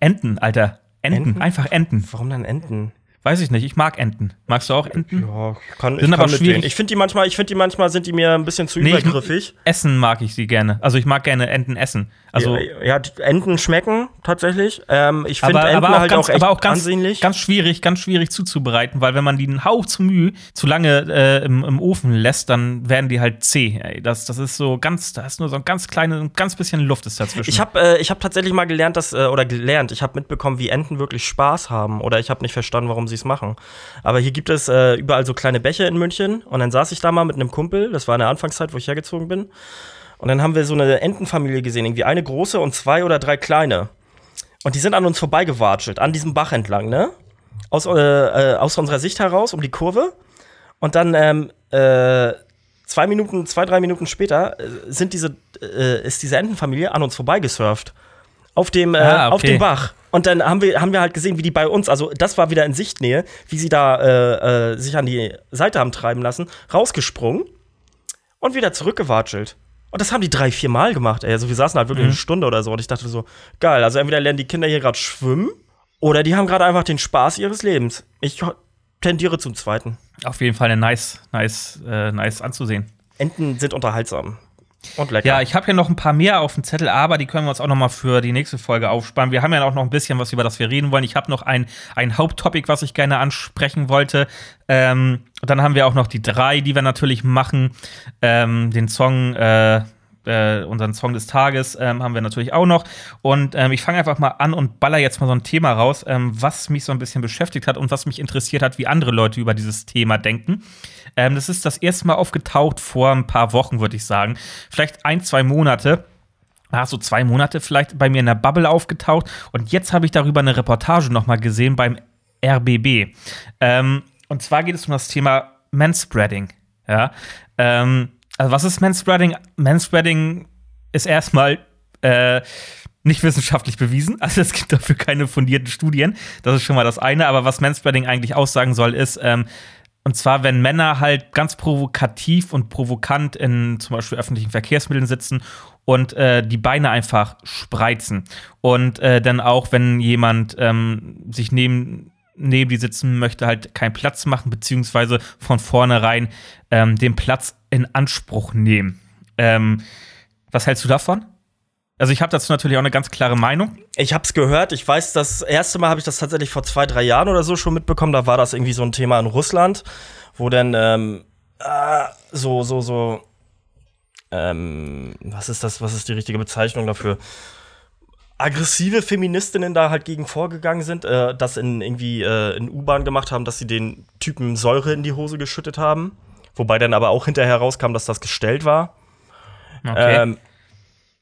Speaker 2: Enten, Alter. Enten,
Speaker 1: Enten?
Speaker 2: einfach Enten.
Speaker 1: Warum dann Enten?
Speaker 2: Weiß ich nicht, ich mag Enten. Magst du auch Enten?
Speaker 1: Ja, ich kann, ich
Speaker 2: Sind
Speaker 1: kann
Speaker 2: aber
Speaker 1: mitgehen.
Speaker 2: schwierig.
Speaker 1: Ich finde die manchmal, ich finde die manchmal sind die mir ein bisschen zu
Speaker 2: Nee, ich-
Speaker 1: übergriffig.
Speaker 2: Essen mag ich sie gerne. Also ich mag gerne Enten essen. Also
Speaker 1: ja, ja, Enten schmecken tatsächlich. Ähm, ich finde
Speaker 2: aber,
Speaker 1: Enten
Speaker 2: aber, auch
Speaker 1: halt
Speaker 2: ganz,
Speaker 1: auch echt
Speaker 2: aber auch ganz,
Speaker 1: ansehnlich.
Speaker 2: ganz schwierig, ganz schwierig zuzubereiten, weil wenn man die einen Hauch zu Mühe zu lange äh, im, im Ofen lässt, dann werden die halt zäh. Ey. Das, das ist so ganz, da ist nur so ein ganz kleines, ein ganz bisschen Luft ist dazwischen.
Speaker 1: Ich habe äh, ich hab tatsächlich mal gelernt, dass, äh, oder gelernt, ich habe mitbekommen, wie Enten wirklich Spaß haben. Oder ich habe nicht verstanden, warum sie es machen. Aber hier gibt es äh, überall so kleine Bäche in München. Und dann saß ich da mal mit einem Kumpel, das war in der Anfangszeit, wo ich hergezogen bin. Und dann haben wir so eine Entenfamilie gesehen, irgendwie eine große und zwei oder drei kleine. Und die sind an uns vorbeigewatschelt, an diesem Bach entlang, ne? Aus, äh, äh, aus unserer Sicht heraus, um die Kurve. Und dann ähm, äh, zwei Minuten, zwei, drei Minuten später äh, sind diese, äh, ist diese Entenfamilie an uns vorbeigesurft. Auf dem, äh,
Speaker 2: Ah, okay.
Speaker 1: auf dem Bach. Und dann haben wir, haben wir halt gesehen, wie die bei uns, also das war wieder in Sichtnähe, wie sie da äh, äh, sich an die Seite haben treiben lassen, rausgesprungen und wieder zurückgewatschelt. Und das haben die drei, vier Mal gemacht, ey. Also wir saßen halt wirklich
Speaker 2: Mhm.
Speaker 1: eine Stunde oder so. Und ich dachte so, geil, also entweder lernen die Kinder hier gerade schwimmen oder die haben gerade einfach den Spaß ihres Lebens. Ich tendiere zum zweiten.
Speaker 2: Auf jeden Fall eine nice, nice, äh, nice anzusehen.
Speaker 1: Enten sind unterhaltsam. Und lecker.
Speaker 2: Ja, ich habe hier noch ein paar mehr auf dem Zettel, aber die können wir uns auch noch mal für die nächste Folge aufsparen. Wir haben ja auch noch ein bisschen was, über das wir reden wollen. Ich habe noch ein, ein Haupttopic, was ich gerne ansprechen wollte. Ähm, dann haben wir auch noch die drei, die wir natürlich machen. Ähm, den Song, äh, äh, unseren Song des Tages ähm, haben wir natürlich auch noch. Und ähm, ich fange einfach mal an und baller jetzt mal so ein Thema raus, ähm, was mich so ein bisschen beschäftigt hat und was mich interessiert hat, wie andere Leute über dieses Thema denken. Ähm, das ist das erste Mal aufgetaucht vor ein paar Wochen, würde ich sagen. Vielleicht ein, zwei Monate. Ah, so zwei Monate vielleicht bei mir in der Bubble aufgetaucht. Und jetzt habe ich darüber eine Reportage noch mal gesehen beim RBB. Ähm, und zwar geht es um das Thema Manspreading. Ja. Ähm, also was ist Manspreading? Manspreading ist erstmal äh, nicht wissenschaftlich bewiesen. Also es gibt dafür keine fundierten Studien. Das ist schon mal das eine. Aber was Manspreading eigentlich aussagen soll, ist, ähm, und zwar, wenn Männer halt ganz provokativ und provokant in zum Beispiel öffentlichen Verkehrsmitteln sitzen und äh, die Beine einfach spreizen. Und äh, dann auch, wenn jemand ähm, sich neben, neben die sitzen möchte, halt keinen Platz machen, beziehungsweise von vornherein ähm, den Platz in Anspruch nehmen. Ähm, was hältst du davon? Also ich habe dazu natürlich auch eine ganz klare Meinung.
Speaker 1: Ich habe es gehört. Ich weiß, das erste Mal habe ich das tatsächlich vor zwei, drei Jahren oder so schon mitbekommen. Da war das irgendwie so ein Thema in Russland, wo dann ähm, äh, so, so, so, ähm, was ist das, was ist die richtige Bezeichnung dafür? aggressive Feministinnen da halt gegen vorgegangen sind, äh, das in irgendwie äh, in U-Bahn gemacht haben, dass sie den Typen Säure in die Hose geschüttet haben. Wobei dann aber auch hinterher rauskam, dass das gestellt war. Okay. Ähm,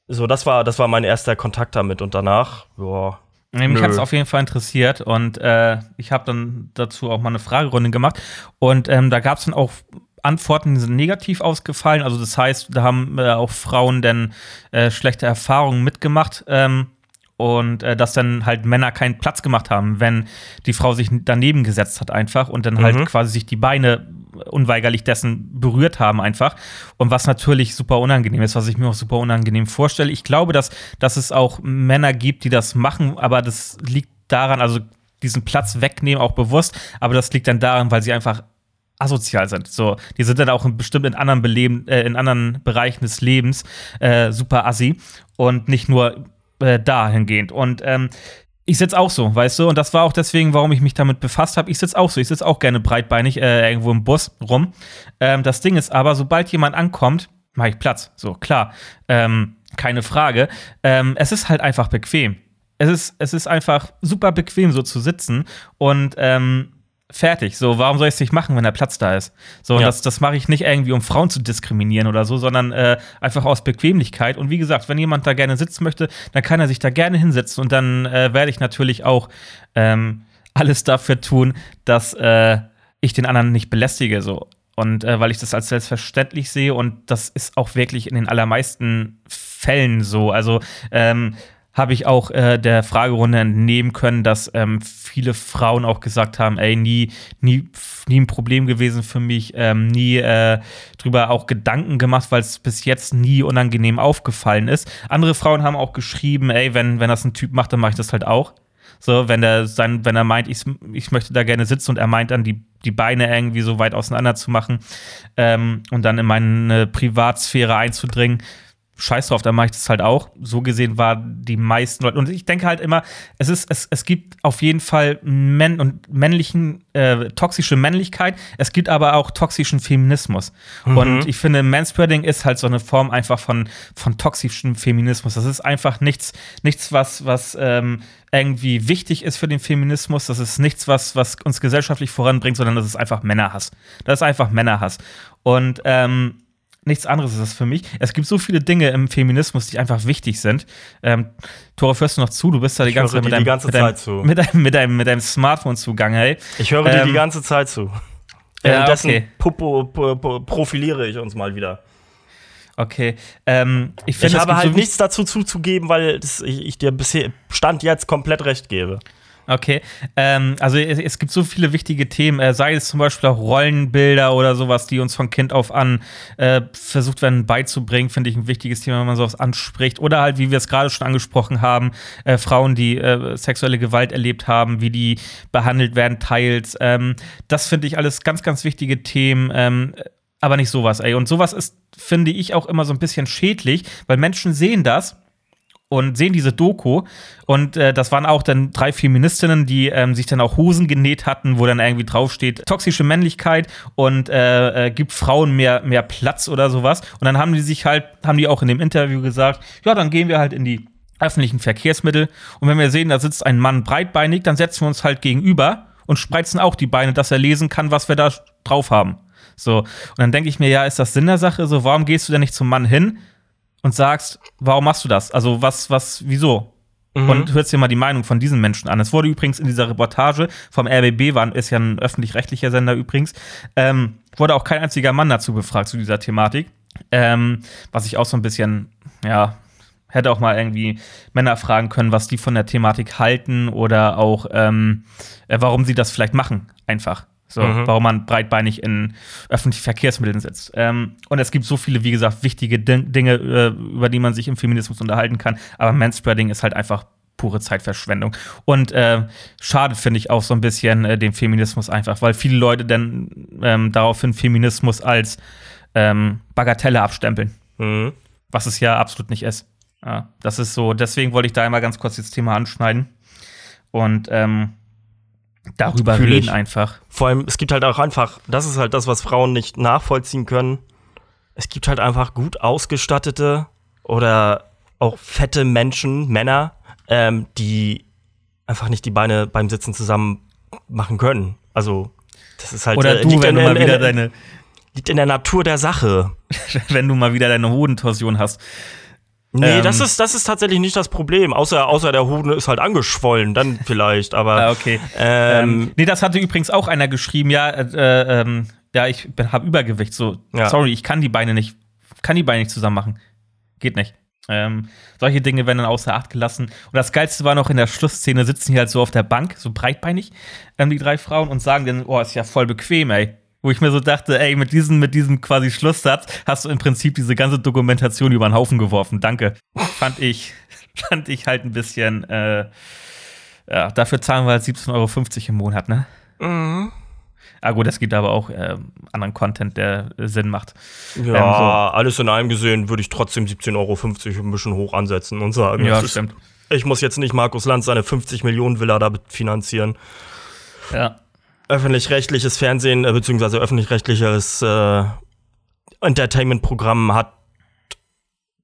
Speaker 1: so, das war, das war mein erster Kontakt damit und danach, boah.
Speaker 2: Mich hat es auf jeden Fall interessiert und äh, ich habe dann dazu auch mal eine Fragerunde gemacht und ähm, da gab es dann auch Antworten, die sind negativ ausgefallen. Also das heißt, da haben äh, auch Frauen dann äh, schlechte Erfahrungen mitgemacht. Ähm, und äh, dass dann halt Männer keinen Platz gemacht haben, wenn die Frau sich daneben gesetzt hat einfach und dann halt mhm. quasi sich die Beine unweigerlich dessen berührt haben einfach. Und was natürlich super unangenehm ist, was ich mir auch super unangenehm vorstelle. Ich glaube, dass, dass es auch Männer gibt, die das machen, aber das liegt daran, also diesen Platz wegnehmen, auch bewusst, aber das liegt dann daran, weil sie einfach asozial sind. So, die sind dann auch in, bestimmt in anderen Beleben, äh, in anderen Bereichen des Lebens äh, super assi und nicht nur äh, dahingehend. Und ähm, ich sitze auch so, weißt du? Und das war auch deswegen, warum ich mich damit befasst habe. Ich sitze auch so. Ich sitze auch gerne breitbeinig äh, irgendwo im Bus rum. Ähm, das Ding ist aber, sobald jemand ankommt, mache ich Platz. So, klar. Ähm, keine Frage. Ähm, es ist halt einfach bequem. Es ist, es ist einfach super bequem, so zu sitzen. Und ähm, fertig. So, warum soll ich es nicht machen, wenn der Platz da ist? So, ja. das, das mache ich nicht irgendwie, um Frauen zu diskriminieren oder so, sondern äh, einfach aus Bequemlichkeit. Und wie gesagt, wenn jemand da gerne sitzen möchte, dann kann er sich da gerne hinsetzen und dann äh, werde ich natürlich auch ähm, alles dafür tun, dass äh, ich den anderen nicht belästige. So. Und äh, weil ich das als selbstverständlich sehe und das ist auch wirklich in den allermeisten Fällen so. Also, ähm, habe ich auch äh, der Fragerunde entnehmen können, dass ähm, viele Frauen auch gesagt haben, ey, nie, nie, nie ein Problem gewesen für mich, ähm, nie äh, drüber auch Gedanken gemacht, weil es bis jetzt nie unangenehm aufgefallen ist. Andere Frauen haben auch geschrieben, ey, wenn, wenn das ein Typ macht, dann mache ich das halt auch. So, wenn er sein, wenn er meint, ich, ich möchte da gerne sitzen und er meint dann, die, die Beine irgendwie so weit auseinander zu machen ähm, und dann in meine Privatsphäre einzudringen, scheiß drauf, dann mache ich das halt auch. So gesehen war die meisten Leute. Und ich denke halt immer, es ist, es, es gibt auf jeden Fall Männ und männlichen, äh, toxische Männlichkeit, es gibt aber auch toxischen Feminismus. Mhm. Und ich finde, Manspreading ist halt so eine Form einfach von, von toxischem Feminismus. Das ist einfach nichts, nichts, was, was ähm, irgendwie wichtig ist für den Feminismus. Das ist nichts, was, was uns gesellschaftlich voranbringt, sondern das ist einfach Männerhass. Das ist einfach Männerhass. Und ähm, nichts anderes ist das für mich. Es gibt so viele Dinge im Feminismus, die einfach wichtig sind. Ähm, Tore, hörst du noch zu? Du bist da die ganze,
Speaker 1: Zeit mit, deinem, ganze
Speaker 2: mit, deinem, mit, deinem, mit, deinem, mit deinem Smartphone zugange, hey.
Speaker 1: Ich höre ähm, dir die ähm, ganze Zeit zu. Währenddessen ja, okay. Profiliere ich uns mal wieder.
Speaker 2: Okay. Ähm, ich, find,
Speaker 1: ich habe halt so nichts dazu zuzugeben, weil das, ich, ich dir bisher Stand jetzt komplett recht gebe.
Speaker 2: Okay, ähm, also es, gibt so viele wichtige Themen, äh, sei es zum Beispiel auch Rollenbilder oder sowas, die uns von Kind auf an äh, versucht werden beizubringen, finde ich ein wichtiges Thema, wenn man sowas anspricht. Oder halt, wie wir es gerade schon angesprochen haben, äh, Frauen, die äh, sexuelle Gewalt erlebt haben, wie die behandelt werden, teils. Ähm, das finde ich alles ganz, ganz wichtige Themen. Ähm, aber nicht sowas, ey. Und sowas ist, finde ich, auch immer so ein bisschen schädlich, weil Menschen sehen das und sehen diese Doku. Und äh, das waren auch dann drei Feministinnen, die ähm, sich dann auch Hosen genäht hatten, wo dann irgendwie draufsteht, toxische Männlichkeit und äh, äh, gibt Frauen mehr, mehr Platz oder sowas. Und dann haben die sich halt, haben die auch in dem Interview gesagt, ja, dann gehen wir halt in die öffentlichen Verkehrsmittel. Und wenn wir sehen, da sitzt ein Mann breitbeinig, dann setzen wir uns halt gegenüber und spreizen auch die Beine, dass er lesen kann, was wir da drauf haben. So. Und dann denke ich mir, ja, ist das Sinn der Sache? So, warum gehst du denn nicht zum Mann hin? Und sagst, warum machst du das? Also was, was, wieso? Mhm. Und hörst dir mal die Meinung von diesen Menschen an. Es wurde übrigens in dieser Reportage vom RBB, war, ist ja ein öffentlich-rechtlicher Sender übrigens, ähm, wurde auch kein einziger Mann dazu befragt zu dieser Thematik. Ähm, was ich auch so ein bisschen, ja, Hätte auch mal irgendwie Männer fragen können, was die von der Thematik halten oder auch, ähm, äh, warum sie das vielleicht machen, einfach. So, mhm. warum man breitbeinig in öffentlichen Verkehrsmitteln sitzt. Ähm, und es gibt so viele, wie gesagt, wichtige Dinge, äh, über die man sich im Feminismus unterhalten kann. Aber Manspreading ist halt einfach pure Zeitverschwendung. Und äh, schade finde ich auch so ein bisschen äh, den Feminismus einfach, weil viele Leute dann ähm, daraufhin Feminismus als ähm, Bagatelle abstempeln. Mhm. Was es ja absolut nicht ist. Ja, das ist so, deswegen wollte ich da einmal ganz kurz das Thema anschneiden. Und ähm, darüber Fühl reden ich. einfach.
Speaker 1: Vor allem, es gibt halt auch einfach, das ist halt das, was Frauen nicht nachvollziehen können. Es gibt halt einfach gut ausgestattete oder auch fette Menschen, Männer, ähm, die einfach nicht die Beine beim Sitzen zusammen machen können. Also, das ist halt.
Speaker 2: Oder äh, du, wenn du mal wieder deine.
Speaker 1: Liegt in der Natur der Sache.
Speaker 2: wenn du mal wieder deine Hodentorsion hast.
Speaker 1: Nee, ähm, das, ist, das ist tatsächlich nicht das Problem. Außer, außer der Hoden ist halt angeschwollen, dann vielleicht, aber.
Speaker 2: ah, okay. Ähm, ähm, nee, das hatte übrigens auch einer geschrieben, ja, äh, ähm, ja, ich habe Übergewicht. So, ja. sorry, ich kann die Beine nicht, kann die Beine nicht zusammen machen. Geht nicht. Ähm, solche Dinge werden dann außer Acht gelassen. Und das Geilste war noch in der Schlussszene, sitzen die halt so auf der Bank, so breitbeinig, ähm, die drei Frauen, und sagen dann, oh, ist ja voll bequem, ey. Wo ich mir so dachte, ey, mit diesem, mit diesem quasi Schlusssatz hast du im Prinzip diese ganze Dokumentation über den Haufen geworfen. Danke. fand ich, fand ich halt ein bisschen, äh, ja, dafür zahlen wir halt 17,50 Euro im Monat, ne? Mhm. Ah gut, es gibt aber auch äh, anderen Content, der äh, Sinn macht.
Speaker 1: Ja, ähm, so. alles in allem gesehen würde ich trotzdem 17,50 Euro ein bisschen hoch ansetzen und sagen,
Speaker 2: ja, stimmt.
Speaker 1: Ist, ich muss jetzt nicht Markus Lanz seine 50 Millionen Villa da finanzieren.
Speaker 2: Ja.
Speaker 1: Öffentlich-rechtliches Fernsehen, äh, beziehungsweise öffentlich-rechtliches äh, Entertainment-Programm hat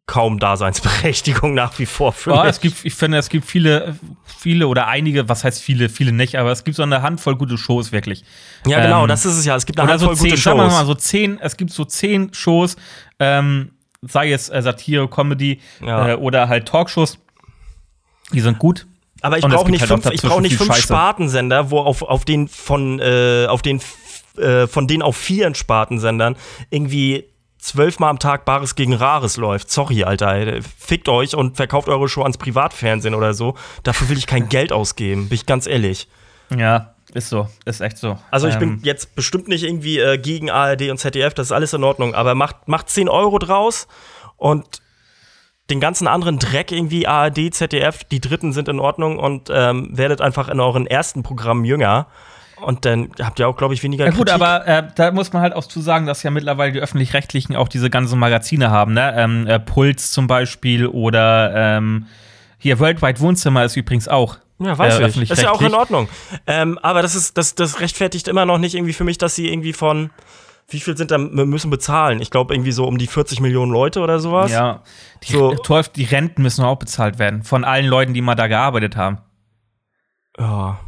Speaker 1: kaum Daseinsberechtigung nach wie vor
Speaker 2: für ja, es gibt, ich finde, es gibt viele, viele oder einige, was heißt viele, viele nicht, aber es gibt so eine Handvoll gute Shows wirklich.
Speaker 1: Ja, genau, ähm, das ist es ja. Es gibt eine Handvoll
Speaker 2: so zehn,
Speaker 1: gute
Speaker 2: Shows. Mal so zehn, es gibt so zehn Shows, ähm, sei es äh, Satire, Comedy
Speaker 1: ja.
Speaker 2: äh, oder halt Talkshows. Die sind gut.
Speaker 1: Aber ich brauche nicht, halt fünf, ich brauch nicht fünf Spartensender, wo auf, auf den von, äh, auf den, äh, von denen auf vier Spartensendern irgendwie zwölfmal am Tag Bares gegen Rares läuft. Sorry, Alter. Fickt euch und verkauft eure Show ans Privatfernsehen oder so. Dafür will ich kein Geld ausgeben, bin ich ganz ehrlich.
Speaker 2: Ja, ist so, ist echt so.
Speaker 1: Also ich ähm. bin jetzt bestimmt nicht irgendwie äh, gegen ARD und ZDF, das ist alles in Ordnung, aber macht, macht 10 Euro draus und den ganzen anderen Dreck irgendwie ARD, ZDF, die dritten sind in Ordnung und ähm, werdet einfach in euren ersten Programmen jünger. Und dann habt ihr auch, glaube ich, weniger
Speaker 2: Ja gut, Kritik. aber äh, da muss man halt auch zu sagen, dass ja mittlerweile die Öffentlich-Rechtlichen auch diese ganzen Magazine haben, ne? Ähm, äh, Puls zum Beispiel oder ähm, hier Worldwide Wohnzimmer ist übrigens auch.
Speaker 1: Ja, weiß äh, ich. Ist ja auch in Ordnung. Ähm, aber das ist, das, das rechtfertigt immer noch nicht irgendwie für mich, dass sie irgendwie von wie viel sind da müssen bezahlen? Ich glaube irgendwie so um die 40 Millionen Leute oder sowas.
Speaker 2: Ja. Die, so. die Renten müssen auch bezahlt werden von allen Leuten, die mal da gearbeitet haben.
Speaker 1: Ja,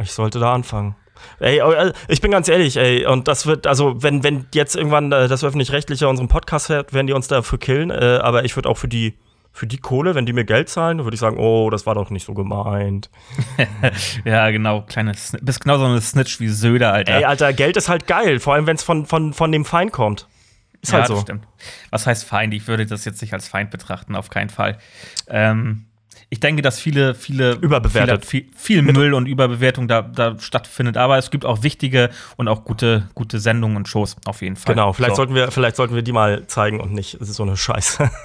Speaker 1: ich sollte da anfangen. Ey, äh, ich bin ganz ehrlich, ey, und das wird, also, wenn, wenn jetzt irgendwann äh, das Öffentlich-Rechtliche unseren Podcast hört, werden die uns dafür killen, äh, aber ich würde auch für die, für die Kohle, wenn die mir Geld zahlen, würde ich sagen, oh, das war doch nicht so gemeint.
Speaker 2: ja, genau, kleines, bist genau so eine Snitch wie Söder, Alter.
Speaker 1: Ey, Alter, Geld ist halt geil, vor allem wenn es von, von, von dem Feind kommt. Ist ja, halt so. Stimmt.
Speaker 2: Was heißt Feind? Ich würde das jetzt nicht als Feind betrachten, auf keinen Fall. Ähm, ich denke, dass viele, viele
Speaker 1: überbewertet.
Speaker 2: Viel, viel Müll und Überbewertung da, da stattfindet. Aber es gibt auch wichtige und auch gute, gute Sendungen und Shows auf jeden Fall.
Speaker 1: Genau, vielleicht, so. sollten, wir, vielleicht sollten wir die mal zeigen und nicht so eine Scheiße.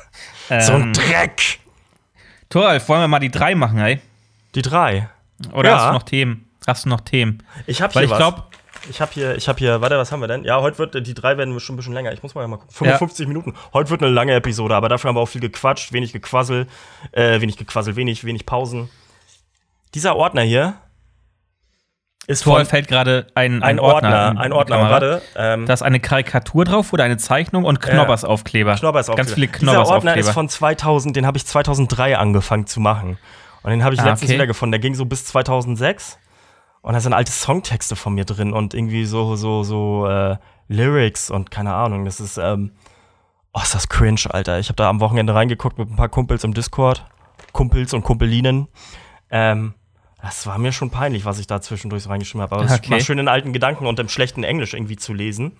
Speaker 1: Ähm, so ein Dreck.
Speaker 2: Toralf, wollen wir mal die drei machen, ey?
Speaker 1: Die drei.
Speaker 2: Oder ja. hast du noch Themen? Hast du noch Themen?
Speaker 1: Ich habe hier ich glaube, ich habe hier, ich habe hier, warte, was haben wir denn? Ja, heute wird, die drei werden schon ein bisschen länger. Ich muss mal ja mal gucken. 55 ja. Minuten. Heute wird eine lange Episode, aber dafür haben wir auch viel gequatscht, wenig gequassel, äh, wenig gequassel, wenig, wenig Pausen. Dieser Ordner hier
Speaker 2: ist Tor fällt gerade ein,
Speaker 1: ein, ein, Ordner. Ordner ein Ordner, warte.
Speaker 2: Ähm, da ist eine Karikatur drauf oder eine Zeichnung und Knobbersaufkleber.
Speaker 1: Äh, Knobbersaufkleber.
Speaker 2: Ganz viele Knobbersaufkleber.
Speaker 1: Dieser Ordner ist von 2000, den habe ich 2003 angefangen zu machen. Und den habe ich ah, letztens okay. wieder gefunden. Der ging so bis 2006. Und da sind alte Songtexte von mir drin und irgendwie so, so, so äh, Lyrics und keine Ahnung. Das ist, ähm, oh, ist das cringe, Alter. Ich habe da am Wochenende reingeguckt mit ein paar Kumpels im Discord. Kumpels und Kumpelinen. Ähm, das war mir schon peinlich, was ich da zwischendurch reingeschrieben habe. Aber es okay. war schön in alten Gedanken und im schlechten Englisch irgendwie zu lesen.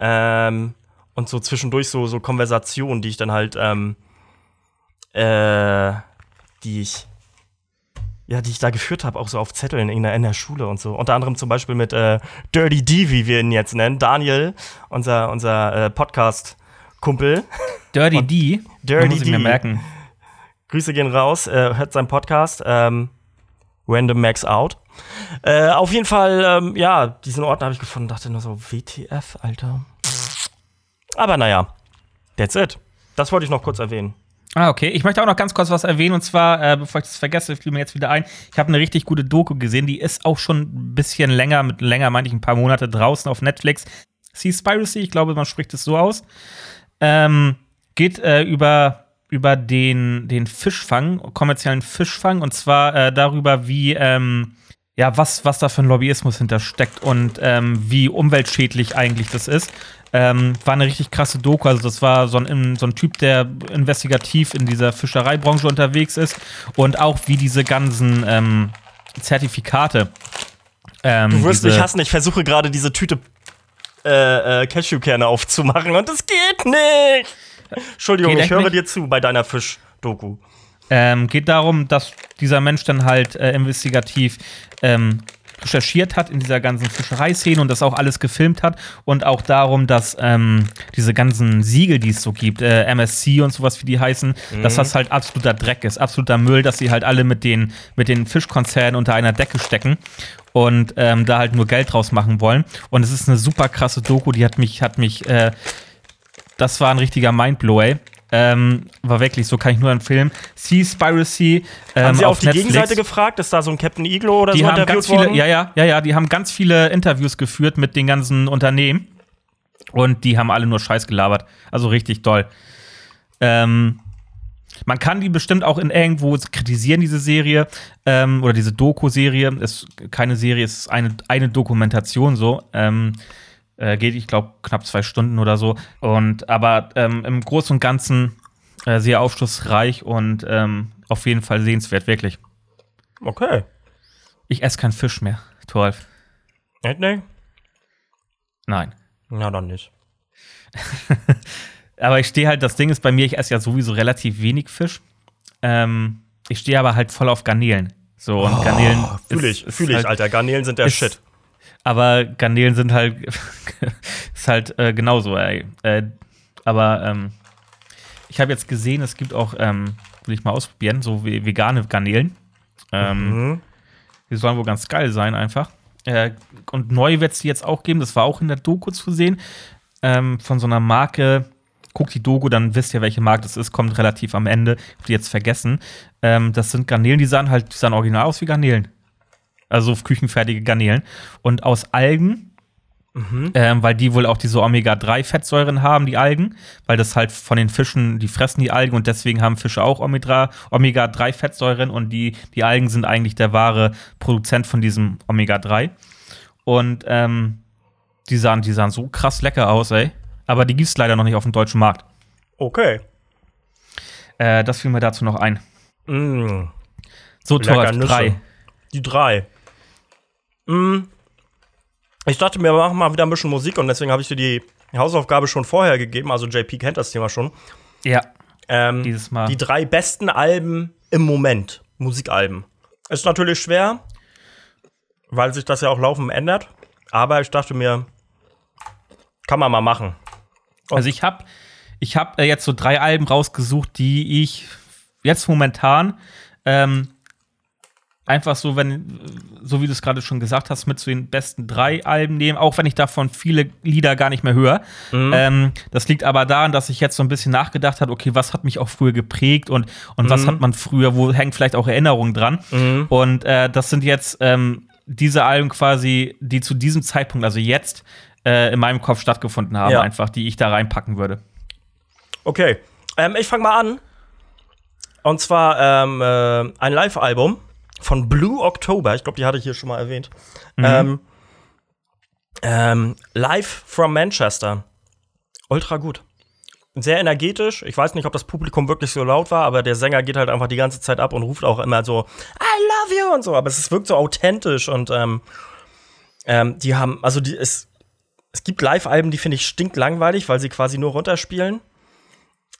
Speaker 1: Ähm, und so zwischendurch so, so Konversationen, die ich dann halt ähm, äh, die ich ja, die ich da geführt habe, auch so auf Zetteln in der, in der Schule und so. Unter anderem zum Beispiel mit äh, Dirty D, wie wir ihn jetzt nennen. Daniel, unser, unser äh, Podcast-Kumpel.
Speaker 2: Dirty D?
Speaker 1: Dirty
Speaker 2: muss ich
Speaker 1: D.
Speaker 2: mir merken.
Speaker 1: Grüße gehen raus, äh, hört seinen Podcast. Ähm, Random Max Out. Äh, auf jeden Fall, ähm, ja, diesen Ort habe ich gefunden, dachte nur so, WTF, Alter. Aber naja, that's it. Das wollte ich noch kurz erwähnen.
Speaker 2: Ah, okay. Ich möchte auch noch ganz kurz was erwähnen. Und zwar, äh, bevor ich das vergesse, fiel mir jetzt wieder ein. Ich habe eine richtig gute Doku gesehen. Die ist auch schon ein bisschen länger, mit länger meine ich ein paar Monate draußen auf Netflix. Seaspiracy, ich glaube, man spricht es so aus. Ähm, geht äh, über, über den, den Fischfang, kommerziellen Fischfang. Und zwar äh, darüber, wie. Ähm, ja, was, was da für ein Lobbyismus hintersteckt und ähm, wie umweltschädlich eigentlich das ist. Ähm, war eine richtig krasse Doku. Also, das war so ein, so ein Typ, der investigativ in dieser Fischereibranche unterwegs ist und auch wie diese ganzen ähm, Zertifikate. ähm,
Speaker 1: Du wirst mich hassen, ich versuche gerade diese Tüte äh, äh, Cashewkerne aufzumachen und es geht nicht. Entschuldigung,
Speaker 2: Geht
Speaker 1: ich höre
Speaker 2: nicht?
Speaker 1: dir zu bei deiner Fisch-Doku.
Speaker 2: Ähm, geht darum, dass dieser Mensch dann halt äh, investigativ ähm, recherchiert hat in dieser ganzen Fischereiszene und das auch alles gefilmt hat und auch darum, dass ähm, diese ganzen Siegel, die es so gibt, äh, MSC und sowas, wie die heißen, dass das halt absoluter Dreck ist, absoluter Müll, dass sie halt alle mit den, mit den Fischkonzernen unter einer Decke stecken und ähm, da halt nur Geld draus machen wollen. Und es ist eine super krasse Doku, die hat mich, hat mich, äh, das war ein richtiger Mindblow, ey. Ähm, war wirklich, so kann ich nur empfehlen. Seaspiracy ähm,
Speaker 1: Haben Sie auf die
Speaker 2: Netflix.
Speaker 1: Gegenseite gefragt? Ist da so ein Captain Iglo oder
Speaker 2: Die
Speaker 1: so
Speaker 2: haben
Speaker 1: interviewt
Speaker 2: ganz viele, ja, ja, ja, ja, die haben ganz viele Interviews geführt mit den ganzen Unternehmen und die haben alle nur Scheiß gelabert. Also richtig toll. Ähm, man kann die bestimmt auch in irgendwo kritisieren, diese Serie ähm, oder diese Doku-Serie. Ist keine Serie, es ist eine, eine Dokumentation so. Ähm, äh, geht, ich glaube, knapp zwei Stunden oder so. Und aber ähm, im Großen und Ganzen äh, sehr aufschlussreich und ähm, auf jeden Fall sehenswert, wirklich.
Speaker 1: Okay.
Speaker 2: Ich esse keinen Fisch mehr, Toralf.
Speaker 1: Nicht, nee?
Speaker 2: Nein.
Speaker 1: Na dann nicht.
Speaker 2: Aber ich stehe halt, das Ding ist bei mir, ich esse ja sowieso relativ wenig Fisch. Ähm, ich stehe aber halt voll auf Garnelen. So, und Garnelen.
Speaker 1: Fühle ich, fühle ich,
Speaker 2: halt,
Speaker 1: Alter. Garnelen sind der
Speaker 2: ist-
Speaker 1: Shit.
Speaker 2: Aber Garnelen sind halt, ist halt äh, genauso, ey. Äh, aber ähm, ich habe jetzt gesehen, es gibt auch, ähm, will ich mal ausprobieren, so ve- vegane Garnelen. Ähm,
Speaker 1: Mhm.
Speaker 2: Die sollen wohl ganz geil sein, einfach. Äh, und neu wird es die jetzt auch geben, das war auch in der Doku zu sehen, ähm, von so einer Marke. Guckt die Doku, dann wisst ihr, welche Marke das ist, kommt relativ am Ende. Habt ihr jetzt vergessen. Ähm, das sind Garnelen, die sahen halt, die sahen original aus wie Garnelen. Also küchenfertige Garnelen. Und aus Algen, ähm, weil die wohl auch diese Omega-3-Fettsäuren haben, die Algen, weil das halt von den Fischen, die fressen die Algen und deswegen haben Fische auch Omega- Omega-3-Fettsäuren und die, die Algen sind eigentlich der wahre Produzent von diesem Omega-3. Und ähm, die, sahen, die sahen so krass lecker aus, ey. Aber die gibt es leider noch nicht auf dem deutschen Markt.
Speaker 1: Okay.
Speaker 2: Äh, das fiel mir dazu noch ein.
Speaker 1: Mm.
Speaker 2: So,
Speaker 1: Nüsse.
Speaker 2: 3.
Speaker 1: Die drei. Mm. Ich dachte mir, wir machen mal wieder ein bisschen Musik und deswegen habe ich dir die Hausaufgabe schon vorher gegeben. Also JP kennt das Thema schon.
Speaker 2: Ja,
Speaker 1: Ähm,
Speaker 2: Dieses Mal.
Speaker 1: Die drei besten Alben im Moment. Musikalben. Ist natürlich schwer, weil sich das ja auch laufend ändert. Aber ich dachte mir, kann man mal machen.
Speaker 2: Also ich habe ich hab, äh, jetzt so drei Alben rausgesucht, die ich jetzt momentan ähm, einfach so, wenn, so wie du es gerade schon gesagt hast, mit zu den besten drei Alben nehmen, auch wenn ich davon viele Lieder gar nicht mehr höre. Ähm, das liegt aber daran, dass ich jetzt so ein bisschen nachgedacht habe, okay, was hat mich auch früher geprägt und, und was hat man früher, wo hängen vielleicht auch Erinnerungen dran. Und äh, das sind jetzt ähm, diese Alben quasi, die zu diesem Zeitpunkt, also jetzt, äh, in meinem Kopf stattgefunden haben,
Speaker 1: Ja.
Speaker 2: einfach, die ich da reinpacken würde.
Speaker 1: Okay, ähm, ich fange mal an. Und zwar ähm, äh, ein Live-Album von Blue October. Ich glaube, die hatte ich hier schon mal erwähnt. Ähm, ähm, Live from Manchester. Ultra gut. Sehr energetisch. Ich weiß nicht, ob das Publikum wirklich so laut war, aber der Sänger geht halt einfach die ganze Zeit ab und ruft auch immer so I love you und so. Aber es wirkt so authentisch und ähm, ähm, die haben, also die, es, es gibt Live-Alben, die finde ich stinklangweilig, weil sie quasi nur runterspielen.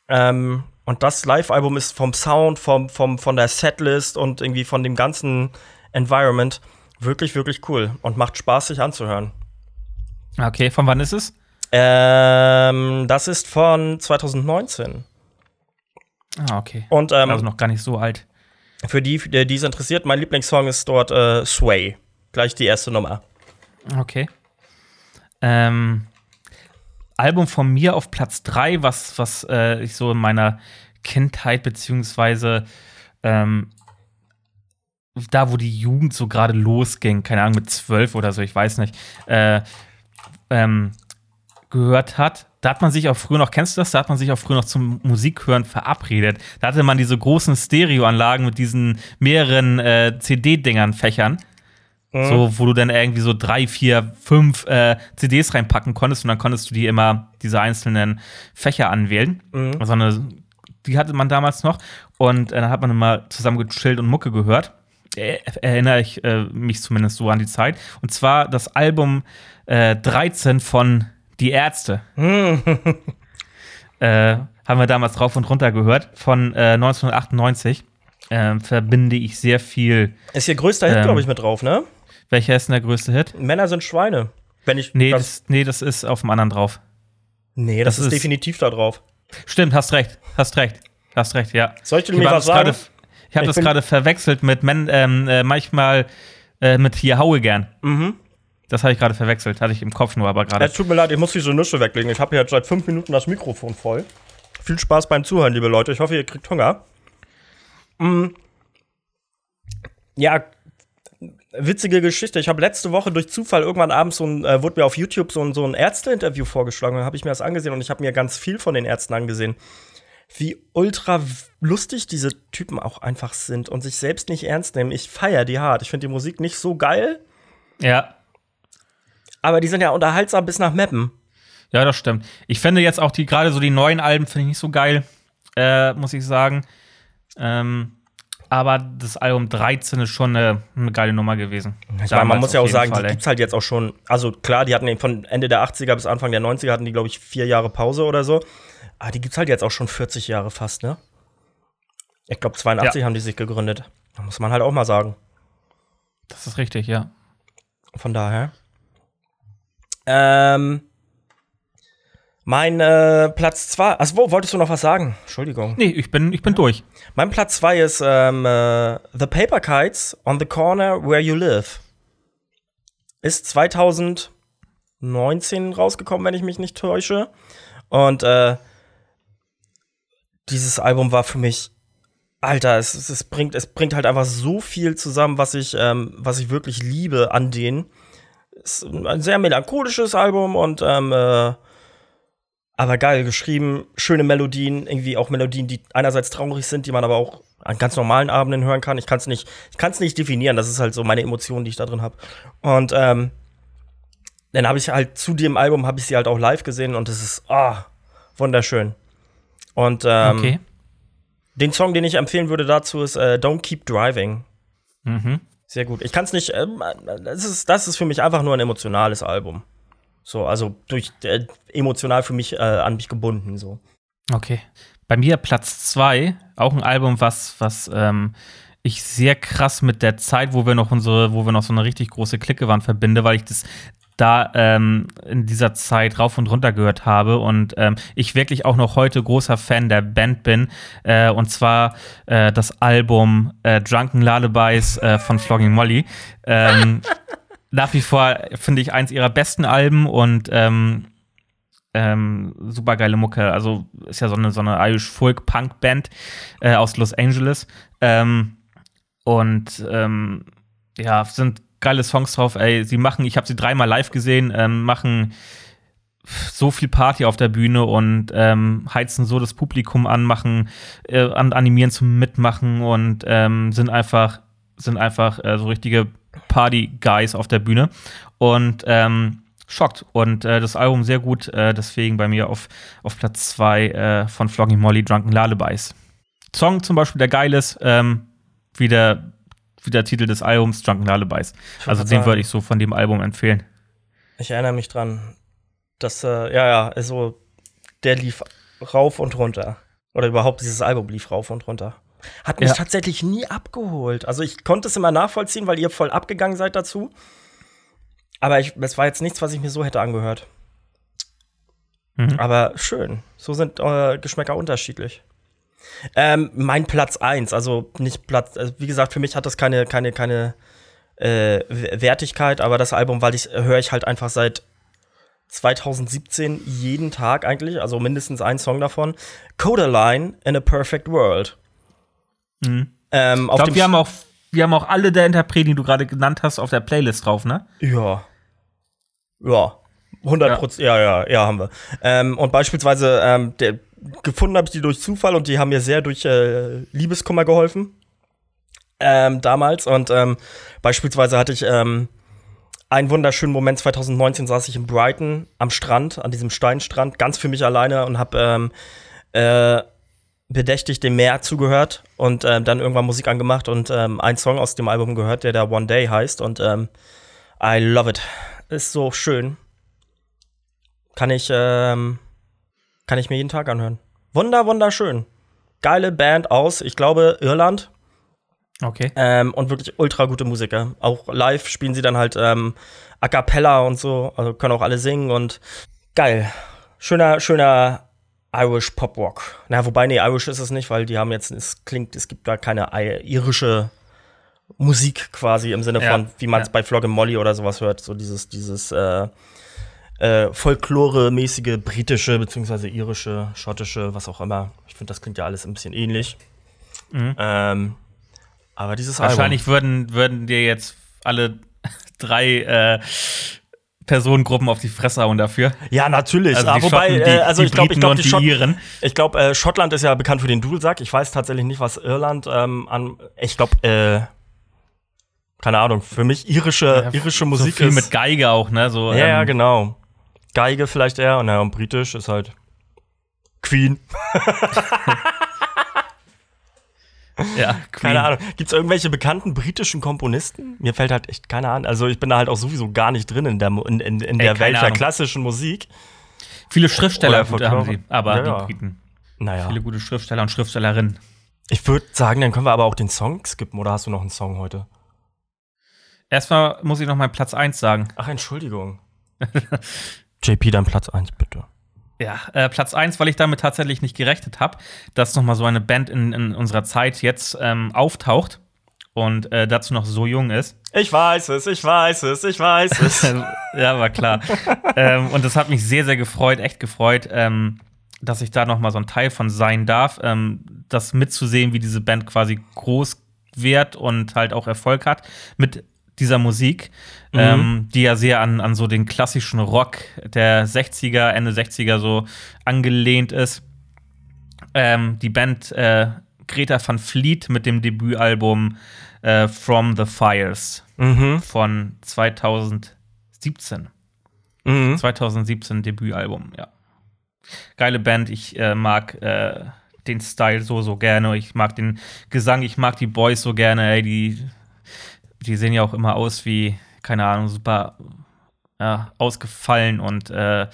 Speaker 1: Ähm, Und das Live-Album ist vom Sound, vom, vom, von der Setlist und irgendwie von dem ganzen Environment wirklich, wirklich cool und macht Spaß, sich anzuhören.
Speaker 2: Okay, von wann ist es?
Speaker 1: Ähm, das ist von 2019.
Speaker 2: Ah, okay.
Speaker 1: Und ähm,
Speaker 2: also noch gar nicht so alt.
Speaker 1: für die, die es interessiert, mein Lieblingssong ist dort äh, Sway. Gleich die erste Nummer.
Speaker 2: Okay. Ähm, Album von mir auf Platz 3, was, was äh, ich so in meiner Kindheit, beziehungsweise ähm, da, wo die Jugend so gerade losging, keine Ahnung, mit zwölf oder so, ich weiß nicht, äh, ähm, gehört hat. Da hat man sich auch früher noch, kennst du das? Da hat man sich auch früher noch zum Musikhören verabredet. Da hatte man diese großen Stereoanlagen mit diesen mehreren äh, CD-Dingern, Fächern. So, wo du dann irgendwie so drei, vier, fünf äh, CDs reinpacken konntest und dann konntest du die immer, diese einzelnen Fächer anwählen.
Speaker 1: Mhm.
Speaker 2: Also eine, die hatte man damals noch. Und äh, dann hat man immer zusammen gechillt und Mucke gehört. Äh, erinnere ich äh, mich zumindest so an die Zeit. Und zwar das Album äh, 13 von Die Ärzte. äh, haben wir damals rauf und runter gehört. Von äh, 1998. Ähm, verbinde ich sehr viel.
Speaker 1: Ist ihr größter Hit,
Speaker 2: Ähm.
Speaker 1: glaube ich, mit drauf, ne?
Speaker 2: Welcher ist denn der größte Hit?
Speaker 1: Männer sind Schweine. Wenn ich
Speaker 2: Nee,
Speaker 1: das,
Speaker 2: das, nee, das ist auf dem anderen drauf.
Speaker 1: nee, das,
Speaker 2: das
Speaker 1: ist,
Speaker 2: ist-
Speaker 1: definitiv da drauf.
Speaker 2: Stimmt, hast recht. Hast recht. Hast recht, ja.
Speaker 1: Soll ich dir mir was sagen?
Speaker 2: gerade- Ich habe das gerade verwechselt mit Men, ähm, äh, manchmal äh, mit hier Haue gern.
Speaker 1: Mhm.
Speaker 2: Das habe ich gerade verwechselt. Hatte ich im Kopf nur, aber gerade.
Speaker 1: Es tut mir leid, ich muss diese Nüsse weglegen. Ich habe jetzt seit fünf Minuten das Mikrofon voll. Viel Spaß beim Zuhören, liebe Leute. Ich hoffe, ihr kriegt Hunger. Mm. Ja, witzige Geschichte. Ich habe letzte Woche durch Zufall irgendwann abends so ein, äh, wurde mir auf YouTube so ein, so ein Ärzte-Interview vorgeschlagen. Dann habe ich mir das angesehen und ich habe mir ganz viel von den Ärzten angesehen. Wie ultra lustig diese Typen auch einfach sind und sich selbst nicht ernst nehmen. Ich feiere die hart. Ich finde die Musik nicht so geil,
Speaker 2: Ja.
Speaker 1: aber die sind ja unterhaltsam bis nach Meppen.
Speaker 2: Ja, das stimmt. Ich finde jetzt auch die, gerade so die neuen Alben finde ich nicht so geil, äh, muss ich sagen. Ähm, aber das Album 13 ist schon eine, eine geile Nummer gewesen.
Speaker 1: Ich meine, man muss ja auch sagen,
Speaker 2: Fall,
Speaker 1: die gibt's halt jetzt auch schon. Also klar, die hatten eben von Ende der 80er bis Anfang der 90er hatten die, glaube ich, vier Jahre Pause oder so. Aber die gibt's halt jetzt auch schon 40 Jahre fast, ne? Ich glaube, 82 haben die sich gegründet. Da muss man halt auch mal sagen.
Speaker 2: Das ist richtig, ja.
Speaker 1: Von daher. Ähm. Mein äh, Platz 2. Achso, wolltest du noch was sagen? Entschuldigung.
Speaker 2: Nee, ich bin, ich bin durch.
Speaker 1: Mein Platz 2 ist ähm, äh, The Paper Kites on the Corner Where You Live. Ist 2019 rausgekommen, wenn ich mich nicht täusche. Und äh, dieses Album war für mich, Alter, es, es, es, bringt, es bringt halt einfach so viel zusammen, was ich, ähm, was ich wirklich liebe an denen. Es ist ein sehr melancholisches Album und ähm, äh, aber geil geschrieben, schöne Melodien, irgendwie auch Melodien, die einerseits traurig sind, die man aber auch an ganz normalen Abenden hören kann. Ich kann es nicht, ich kann es nicht definieren. Das ist halt so meine Emotion, die ich da drin habe. Und ähm, dann habe ich halt zu dem Album habe ich sie halt auch live gesehen und es ist ah wunderschön. Und ähm,
Speaker 2: Okay.
Speaker 1: den Song, den ich empfehlen würde dazu ist äh, Don't Keep Driving.
Speaker 2: Mhm.
Speaker 1: Sehr gut. Ich kann es nicht. Ähm, das, ist, das ist für mich einfach nur ein emotionales Album. So, also durch äh, emotional für mich äh, an mich gebunden. So.
Speaker 2: Okay. Bei mir Platz 2, auch ein Album, was, was ähm, ich sehr krass mit der Zeit, wo wir noch unsere, wo wir noch so eine richtig große Clique waren, verbinde, weil ich das da ähm, in dieser Zeit rauf und runter gehört habe und ähm, ich wirklich auch noch heute großer Fan der Band bin. Äh, und zwar äh, das Album äh, Drunken Lullabies äh, von Flogging Molly. Ähm, nach wie vor finde ich eins ihrer besten Alben und ähm, ähm, super geile Mucke. Also ist ja so eine, so eine Irish Folk Punk Band äh, aus Los Angeles. Ähm, und ähm, ja, sind geile Songs drauf. Ey, sie machen, ich habe sie dreimal live gesehen, ähm, machen so viel Party auf der Bühne und ähm, heizen so das Publikum an, machen, äh, an, animieren zum Mitmachen und ähm, sind einfach, sind einfach äh, so richtige Party-Guys auf der Bühne. Und ähm, schockt. Und äh, das Album sehr gut, äh, deswegen bei mir auf, auf Platz 2 äh, von Flogging Molly Drunken Lullabies. Song zum Beispiel, der geil ist, ähm, wie, der, wie der Titel des Albums, Drunken Lullabies. Also den würde ich so von dem Album empfehlen.
Speaker 1: Ich erinnere mich dran, dass, äh, ja, ja, also der lief rauf und runter. Oder überhaupt dieses Album lief rauf und runter. Hat mich
Speaker 2: Ja.
Speaker 1: tatsächlich nie abgeholt. Also ich konnte es immer nachvollziehen, weil ihr voll abgegangen seid dazu. Aber ich, es war jetzt nichts, was ich mir so hätte angehört.
Speaker 2: Mhm.
Speaker 1: Aber schön. So sind äh, Geschmäcker unterschiedlich. Ähm, mein Platz 1, also nicht Platz, also wie gesagt, für mich hat das keine, keine, keine äh, Wertigkeit, aber das Album, weil ich höre ich halt einfach seit 2017 jeden Tag eigentlich, also mindestens einen Song davon. Codaline in a Perfect World.
Speaker 2: Mhm.
Speaker 1: Ähm,
Speaker 2: Ich glaube, wir haben auch, wir haben auch alle der Interpreten, die du gerade genannt hast, auf der Playlist drauf, ne?
Speaker 1: Ja. Ja. 100 Prozent, ja. ja, ja, haben wir. Ähm, und beispielsweise, ähm, der, gefunden habe ich die durch Zufall und die haben mir sehr durch äh, Liebeskummer geholfen. Ähm, damals. Und ähm, beispielsweise hatte ich ähm, einen wunderschönen Moment. 2019 saß ich in Brighton am Strand, an diesem Steinstrand, ganz für mich alleine und habe ähm, äh, bedächtig dem Meer zugehört und ähm, dann irgendwann Musik angemacht und ähm, einen Song aus dem Album gehört, der da One Day heißt. Und ähm, I love it. Ist so schön. Kann ich, ähm, kann ich mir jeden Tag anhören. Wunder, wunderschön. Geile Band aus, ich glaube, Irland.
Speaker 2: Okay.
Speaker 1: Ähm, und wirklich ultra gute Musiker. Auch live spielen sie dann halt ähm, A cappella und so. Also können auch alle singen und geil. Schöner, schöner Irish Pop Rock. Na, wobei, nee, Irish ist es nicht, weil die haben jetzt, es klingt, es gibt da keine irische Musik quasi im Sinne
Speaker 2: Ja,
Speaker 1: von, wie man es
Speaker 2: ja.
Speaker 1: bei Flog Molly oder sowas hört. So dieses, dieses äh, äh, Folklore-mäßige britische, beziehungsweise irische, schottische, was auch immer. Ich finde, das klingt ja alles ein bisschen ähnlich.
Speaker 2: Mhm.
Speaker 1: Ähm, aber dieses
Speaker 2: Wahrscheinlich würden, würden dir jetzt alle drei äh, Personengruppen auf die Fresse hauen dafür.
Speaker 1: Ja, natürlich.
Speaker 2: Also
Speaker 1: Ah, wobei,
Speaker 2: Schotten, die,
Speaker 1: äh, also ich glaube, ich glaube, die ich glaube, äh, Schottland ist ja bekannt für den Dudelsack. Ich weiß tatsächlich nicht, was Irland ähm, an. Ich glaube, äh, keine Ahnung. Für mich irische, irische Musik
Speaker 2: so viel
Speaker 1: ist.
Speaker 2: mit Geige auch, ne? So,
Speaker 1: ja, ja,
Speaker 2: ähm,
Speaker 1: genau. Geige vielleicht eher und, ja, und britisch ist halt Queen.
Speaker 2: ja.
Speaker 1: Keine Ahnung. Gibt es irgendwelche bekannten britischen Komponisten? Mir fällt halt echt keine Ahnung. Also ich bin da halt auch sowieso gar nicht drin in der, in, in, in
Speaker 2: Ey,
Speaker 1: der Welt der
Speaker 2: Ahnung.
Speaker 1: klassischen Musik.
Speaker 2: Viele Schriftsteller
Speaker 1: Oder
Speaker 2: gut,
Speaker 1: Folklore.
Speaker 2: haben sie, aber
Speaker 1: Ja,
Speaker 2: die Briten.
Speaker 1: Naja.
Speaker 2: Viele gute Schriftsteller und Schriftstellerinnen.
Speaker 1: Ich würde sagen, dann können wir aber auch den Song skippen. Oder hast du noch einen Song heute?
Speaker 2: Erstmal muss ich noch meinen Platz 1 sagen.
Speaker 1: Ach, Entschuldigung. JP, dann Platz 1, bitte.
Speaker 2: Ja, äh, Platz 1, weil ich damit tatsächlich nicht gerechnet habe, dass nochmal so eine Band in, in unserer Zeit jetzt ähm, auftaucht und äh, dazu noch so jung ist.
Speaker 1: Ich weiß es, ich weiß es, ich weiß es.
Speaker 2: ja, war klar. ähm, und das hat mich sehr, sehr gefreut, echt gefreut, ähm, dass ich da noch mal so ein Teil von sein darf, ähm, das mitzusehen, wie diese Band quasi groß wird und halt auch Erfolg hat mit dieser Musik,
Speaker 1: Mhm.
Speaker 2: ähm, die ja sehr an, an so den klassischen Rock der 60er, Ende 60er so angelehnt ist. Ähm, die Band äh, Greta van Fleet mit dem Debütalbum äh, From the Fires
Speaker 1: mhm.
Speaker 2: von 2017.
Speaker 1: Mhm.
Speaker 2: 2017 Debütalbum, ja. Geile Band, ich äh, mag äh, den Style so, so gerne. Ich mag den Gesang, ich mag die Boys so gerne, ey, die, die sehen ja auch immer aus wie, keine Ahnung, super ja, ausgefallen und äh,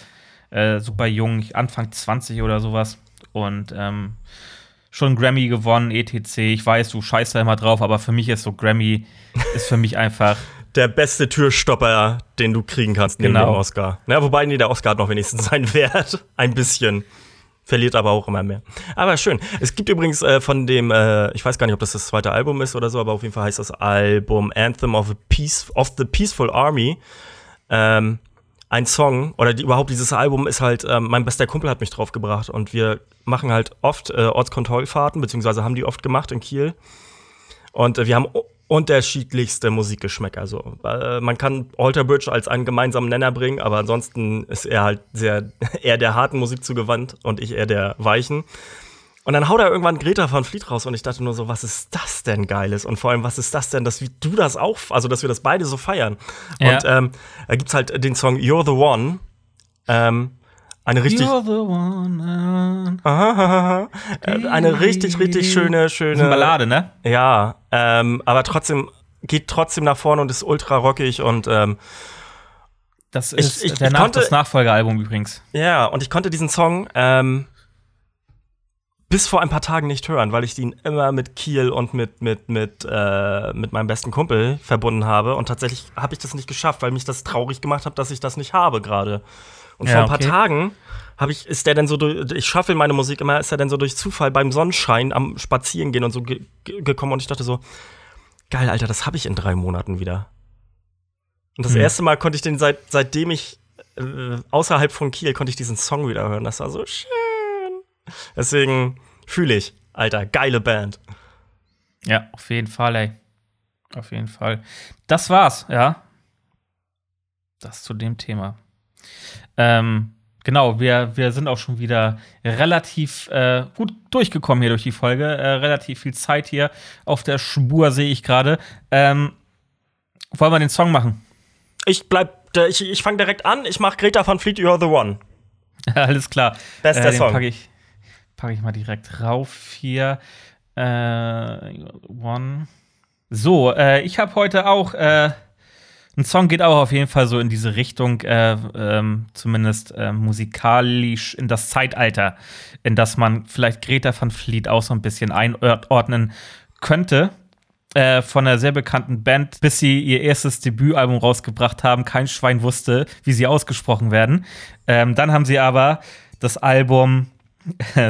Speaker 2: äh, super jung, Anfang 20 oder sowas. Und ähm, schon Grammy gewonnen, etc. Ich weiß, du scheißt da immer drauf, aber für mich ist so Grammy, ist für mich einfach
Speaker 1: Der beste Türstopper, den du kriegen kannst neben
Speaker 2: Genau.
Speaker 1: dem Oscar. Na, wobei, nee, der Oscar hat noch wenigstens seinen Wert. Ein bisschen. Verliert aber auch immer mehr. Aber schön. Es gibt übrigens äh, von dem, äh, ich weiß gar nicht, ob das das zweite Album ist oder so, aber auf jeden Fall heißt das Album Anthem of, Peace, of the Peaceful Army. Ähm, ein Song oder die, überhaupt dieses Album ist halt, ähm, mein bester Kumpel hat mich drauf gebracht und wir machen halt oft äh, Ortskontrollfahrten, beziehungsweise haben die oft gemacht in Kiel. Und äh, wir haben unterschiedlichste Musikgeschmäcker. Also, äh, man kann Alter Bridge als einen gemeinsamen Nenner bringen, aber ansonsten ist er halt sehr eher der harten Musik zugewandt und ich eher der weichen. Und dann haut er irgendwann Greta van Fleet raus und ich dachte nur so, was ist das denn Geiles? Und vor allem, was ist das denn, dass wie du das auch, also dass wir das beide so feiern.
Speaker 2: Ja.
Speaker 1: Und ähm, da gibt's halt den Song You're the One. Ähm, eine richtig,
Speaker 2: You're the one.
Speaker 1: äh, eine richtig, richtig schöne,
Speaker 2: Das ist eine
Speaker 1: schöne
Speaker 2: Ballade, ne?
Speaker 1: Ja, ähm, aber trotzdem geht trotzdem nach vorne und ist ultra rockig und ähm,
Speaker 2: Das
Speaker 1: Ich-
Speaker 2: ist
Speaker 1: ich-
Speaker 2: der
Speaker 1: ich konnte-
Speaker 2: das Nachfolgealbum übrigens.
Speaker 1: ja, und ich konnte diesen Song ähm, bis vor ein paar Tagen nicht hören, weil ich ihn immer mit Kiel und mit, mit, mit, äh, mit meinem besten Kumpel verbunden habe. Und tatsächlich habe ich das nicht geschafft, weil mich das traurig gemacht hat, dass ich das nicht habe gerade. Und ja, vor ein paar okay. Tagen habe ich, ist der denn so durch, ich schaffe meine Musik immer, ist er denn so durch Zufall beim Sonnenschein am Spazierengehen und so ge gekommen und ich dachte so, geil, Alter, das habe ich in drei Monaten wieder. Und das mhm. erste Mal konnte ich den seit, seitdem ich äh, außerhalb von Kiel konnte ich diesen Song wieder hören. Das war so schön. Deswegen fühle ich, Alter, geile Band.
Speaker 2: Ja, auf jeden Fall, ey. Auf jeden Fall. Das war's, ja. Das zu dem Thema. Ähm, genau, wir, wir sind auch schon wieder relativ äh, gut durchgekommen hier durch die Folge. Äh, relativ viel Zeit hier auf der Spur sehe ich gerade. Ähm, wollen wir den Song machen?
Speaker 1: Ich bleib, ich, ich fange direkt an. Ich mache Greta von Fleet, You're the One.
Speaker 2: Alles klar.
Speaker 1: Bester äh, Song.
Speaker 2: Packe ich, Packe ich mal direkt rauf hier. Äh, one. So, äh, ich habe heute auch. Äh, ein Song geht auch auf jeden Fall so in diese Richtung, äh, ähm, zumindest äh, musikalisch in das Zeitalter, in das man vielleicht Greta van Fleet auch so ein bisschen einordnen könnte. Äh, von einer sehr bekannten Band, bis sie ihr erstes Debütalbum rausgebracht haben. Kein Schwein wusste, wie sie ausgesprochen werden. Ähm, dann haben sie aber das Album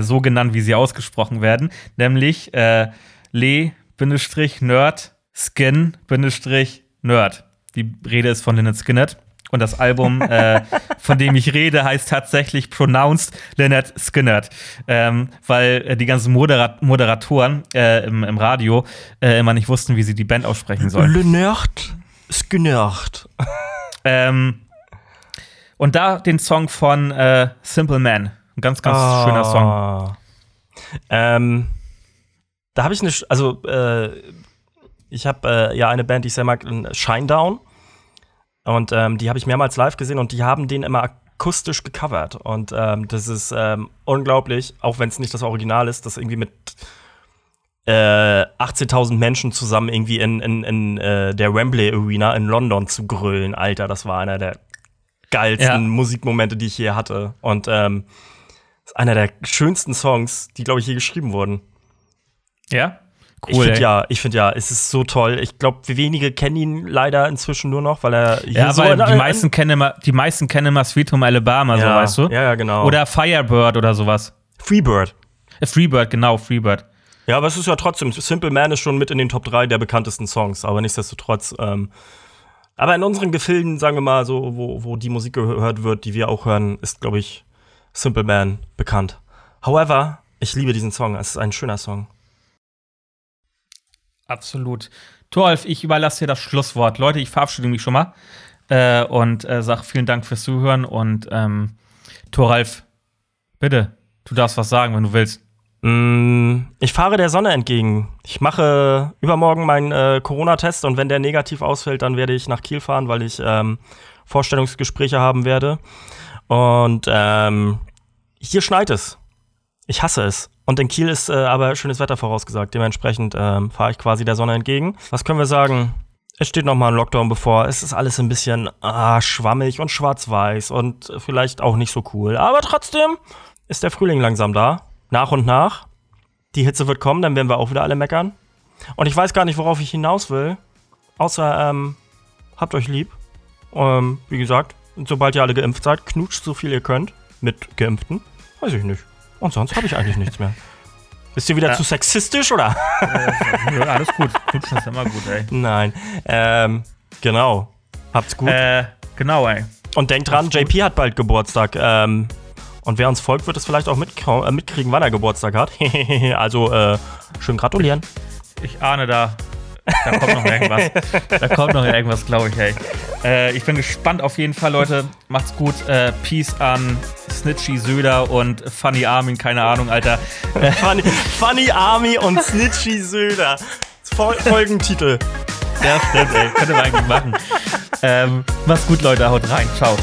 Speaker 2: so genannt, wie sie ausgesprochen werden, nämlich äh, Le-Nerd Skin-Nerd. Die Rede ist von Lynyrd Skynyrd. Und das Album, äh, von dem ich rede, heißt tatsächlich Pronounced Leonard Skynyrd. Ähm, weil äh, die ganzen Moderat Moderatoren äh, im, im, Radio äh, immer nicht wussten, wie sie die Band aussprechen sollen.
Speaker 1: Leonard Skynyrd.
Speaker 2: ähm, und da den Song von äh, Simple Man. Ein ganz, ganz oh. schöner Song.
Speaker 1: Ähm, da habe ich eine, also äh, ich habe äh, ja eine Band, die ich sehr mag, Shinedown. Und ähm, die habe ich mehrmals live gesehen und die haben den immer akustisch gecovert. Und ähm, das ist ähm, unglaublich, auch wenn es nicht das Original ist, das irgendwie mit äh, 18.000 Menschen zusammen irgendwie in, in, in äh, der Wembley Arena in London zu grölen. Alter, das war einer der geilsten ja. Musikmomente, die ich je hatte. Und ähm, einer der schönsten Songs, die, glaube ich, je geschrieben wurden.
Speaker 2: Ja?
Speaker 1: Cool, ich finde ja, ich finde ja, es ist so toll. Ich glaube, wenige kennen ihn leider inzwischen nur noch, weil er
Speaker 2: hier ja, so weil die meisten kennen immer, die meisten kennen immer Sweet Home Alabama,
Speaker 1: ja,
Speaker 2: so weißt du?
Speaker 1: Ja, ja, genau.
Speaker 2: Oder Firebird oder sowas.
Speaker 1: Freebird.
Speaker 2: Äh, Freebird, genau, Freebird.
Speaker 1: Ja, aber es ist ja trotzdem, Simple Man ist schon mit in den Top 3 der bekanntesten Songs, aber nichtsdestotrotz, ähm, aber in unseren Gefilden, sagen wir mal, so, wo, wo die Musik gehört wird, die wir auch hören, ist, glaube ich, Simple Man bekannt. However, ich liebe diesen Song. Es ist ein schöner Song.
Speaker 2: Absolut. Thoralf, ich überlasse dir das Schlusswort. Leute, ich verabschiede mich schon mal äh, und äh, sage vielen Dank fürs Zuhören. Und ähm, Thoralf, bitte, du darfst was sagen, wenn du willst.
Speaker 1: Mm, ich fahre der Sonne entgegen. Ich mache übermorgen meinen äh, Corona-Test und wenn der negativ ausfällt, dann werde ich nach Kiel fahren, weil ich ähm, Vorstellungsgespräche haben werde. Und ähm, hier schneit es. Ich hasse es. Und in Kiel ist äh, aber schönes Wetter vorausgesagt. Dementsprechend ähm, fahre ich quasi der Sonne entgegen. Was können wir sagen? Es steht noch mal ein Lockdown bevor. Es ist alles ein bisschen ah, schwammig und schwarz-weiß und vielleicht auch nicht so cool. Aber trotzdem ist der Frühling langsam da. Nach und nach. Die Hitze wird kommen, dann werden wir auch wieder alle meckern. Und ich weiß gar nicht, worauf ich hinaus will. Außer, ähm, habt euch lieb. Ähm, wie gesagt, sobald ihr alle geimpft seid, knutscht so viel ihr könnt. Mit Geimpften. Weiß ich nicht. Und sonst habe ich eigentlich nichts mehr. Bist du wieder ja. zu sexistisch, oder?
Speaker 2: Ja, alles gut. Knutschen ist immer gut, ey.
Speaker 1: Nein. Ähm, genau. Habt's gut.
Speaker 2: Äh, genau, ey.
Speaker 1: Und denkt dran, JP hat bald Geburtstag. Ähm, und wer uns folgt, wird es vielleicht auch äh, mitkriegen, wann er Geburtstag hat. also, äh, schön gratulieren.
Speaker 2: Ich ahne da da kommt noch irgendwas. da kommt noch irgendwas, glaube ich, ey. Äh, ich bin gespannt auf jeden Fall, Leute. Macht's gut. Äh, Peace an Snitchy Söder und Funny Army, keine Ahnung, Alter.
Speaker 1: Funny, Funny Army und Snitchy Söder. Fol Folgentitel.
Speaker 2: Ja, stimmt, ey. Könnte man eigentlich machen. Ähm, macht's gut, Leute. Haut rein. Ciao.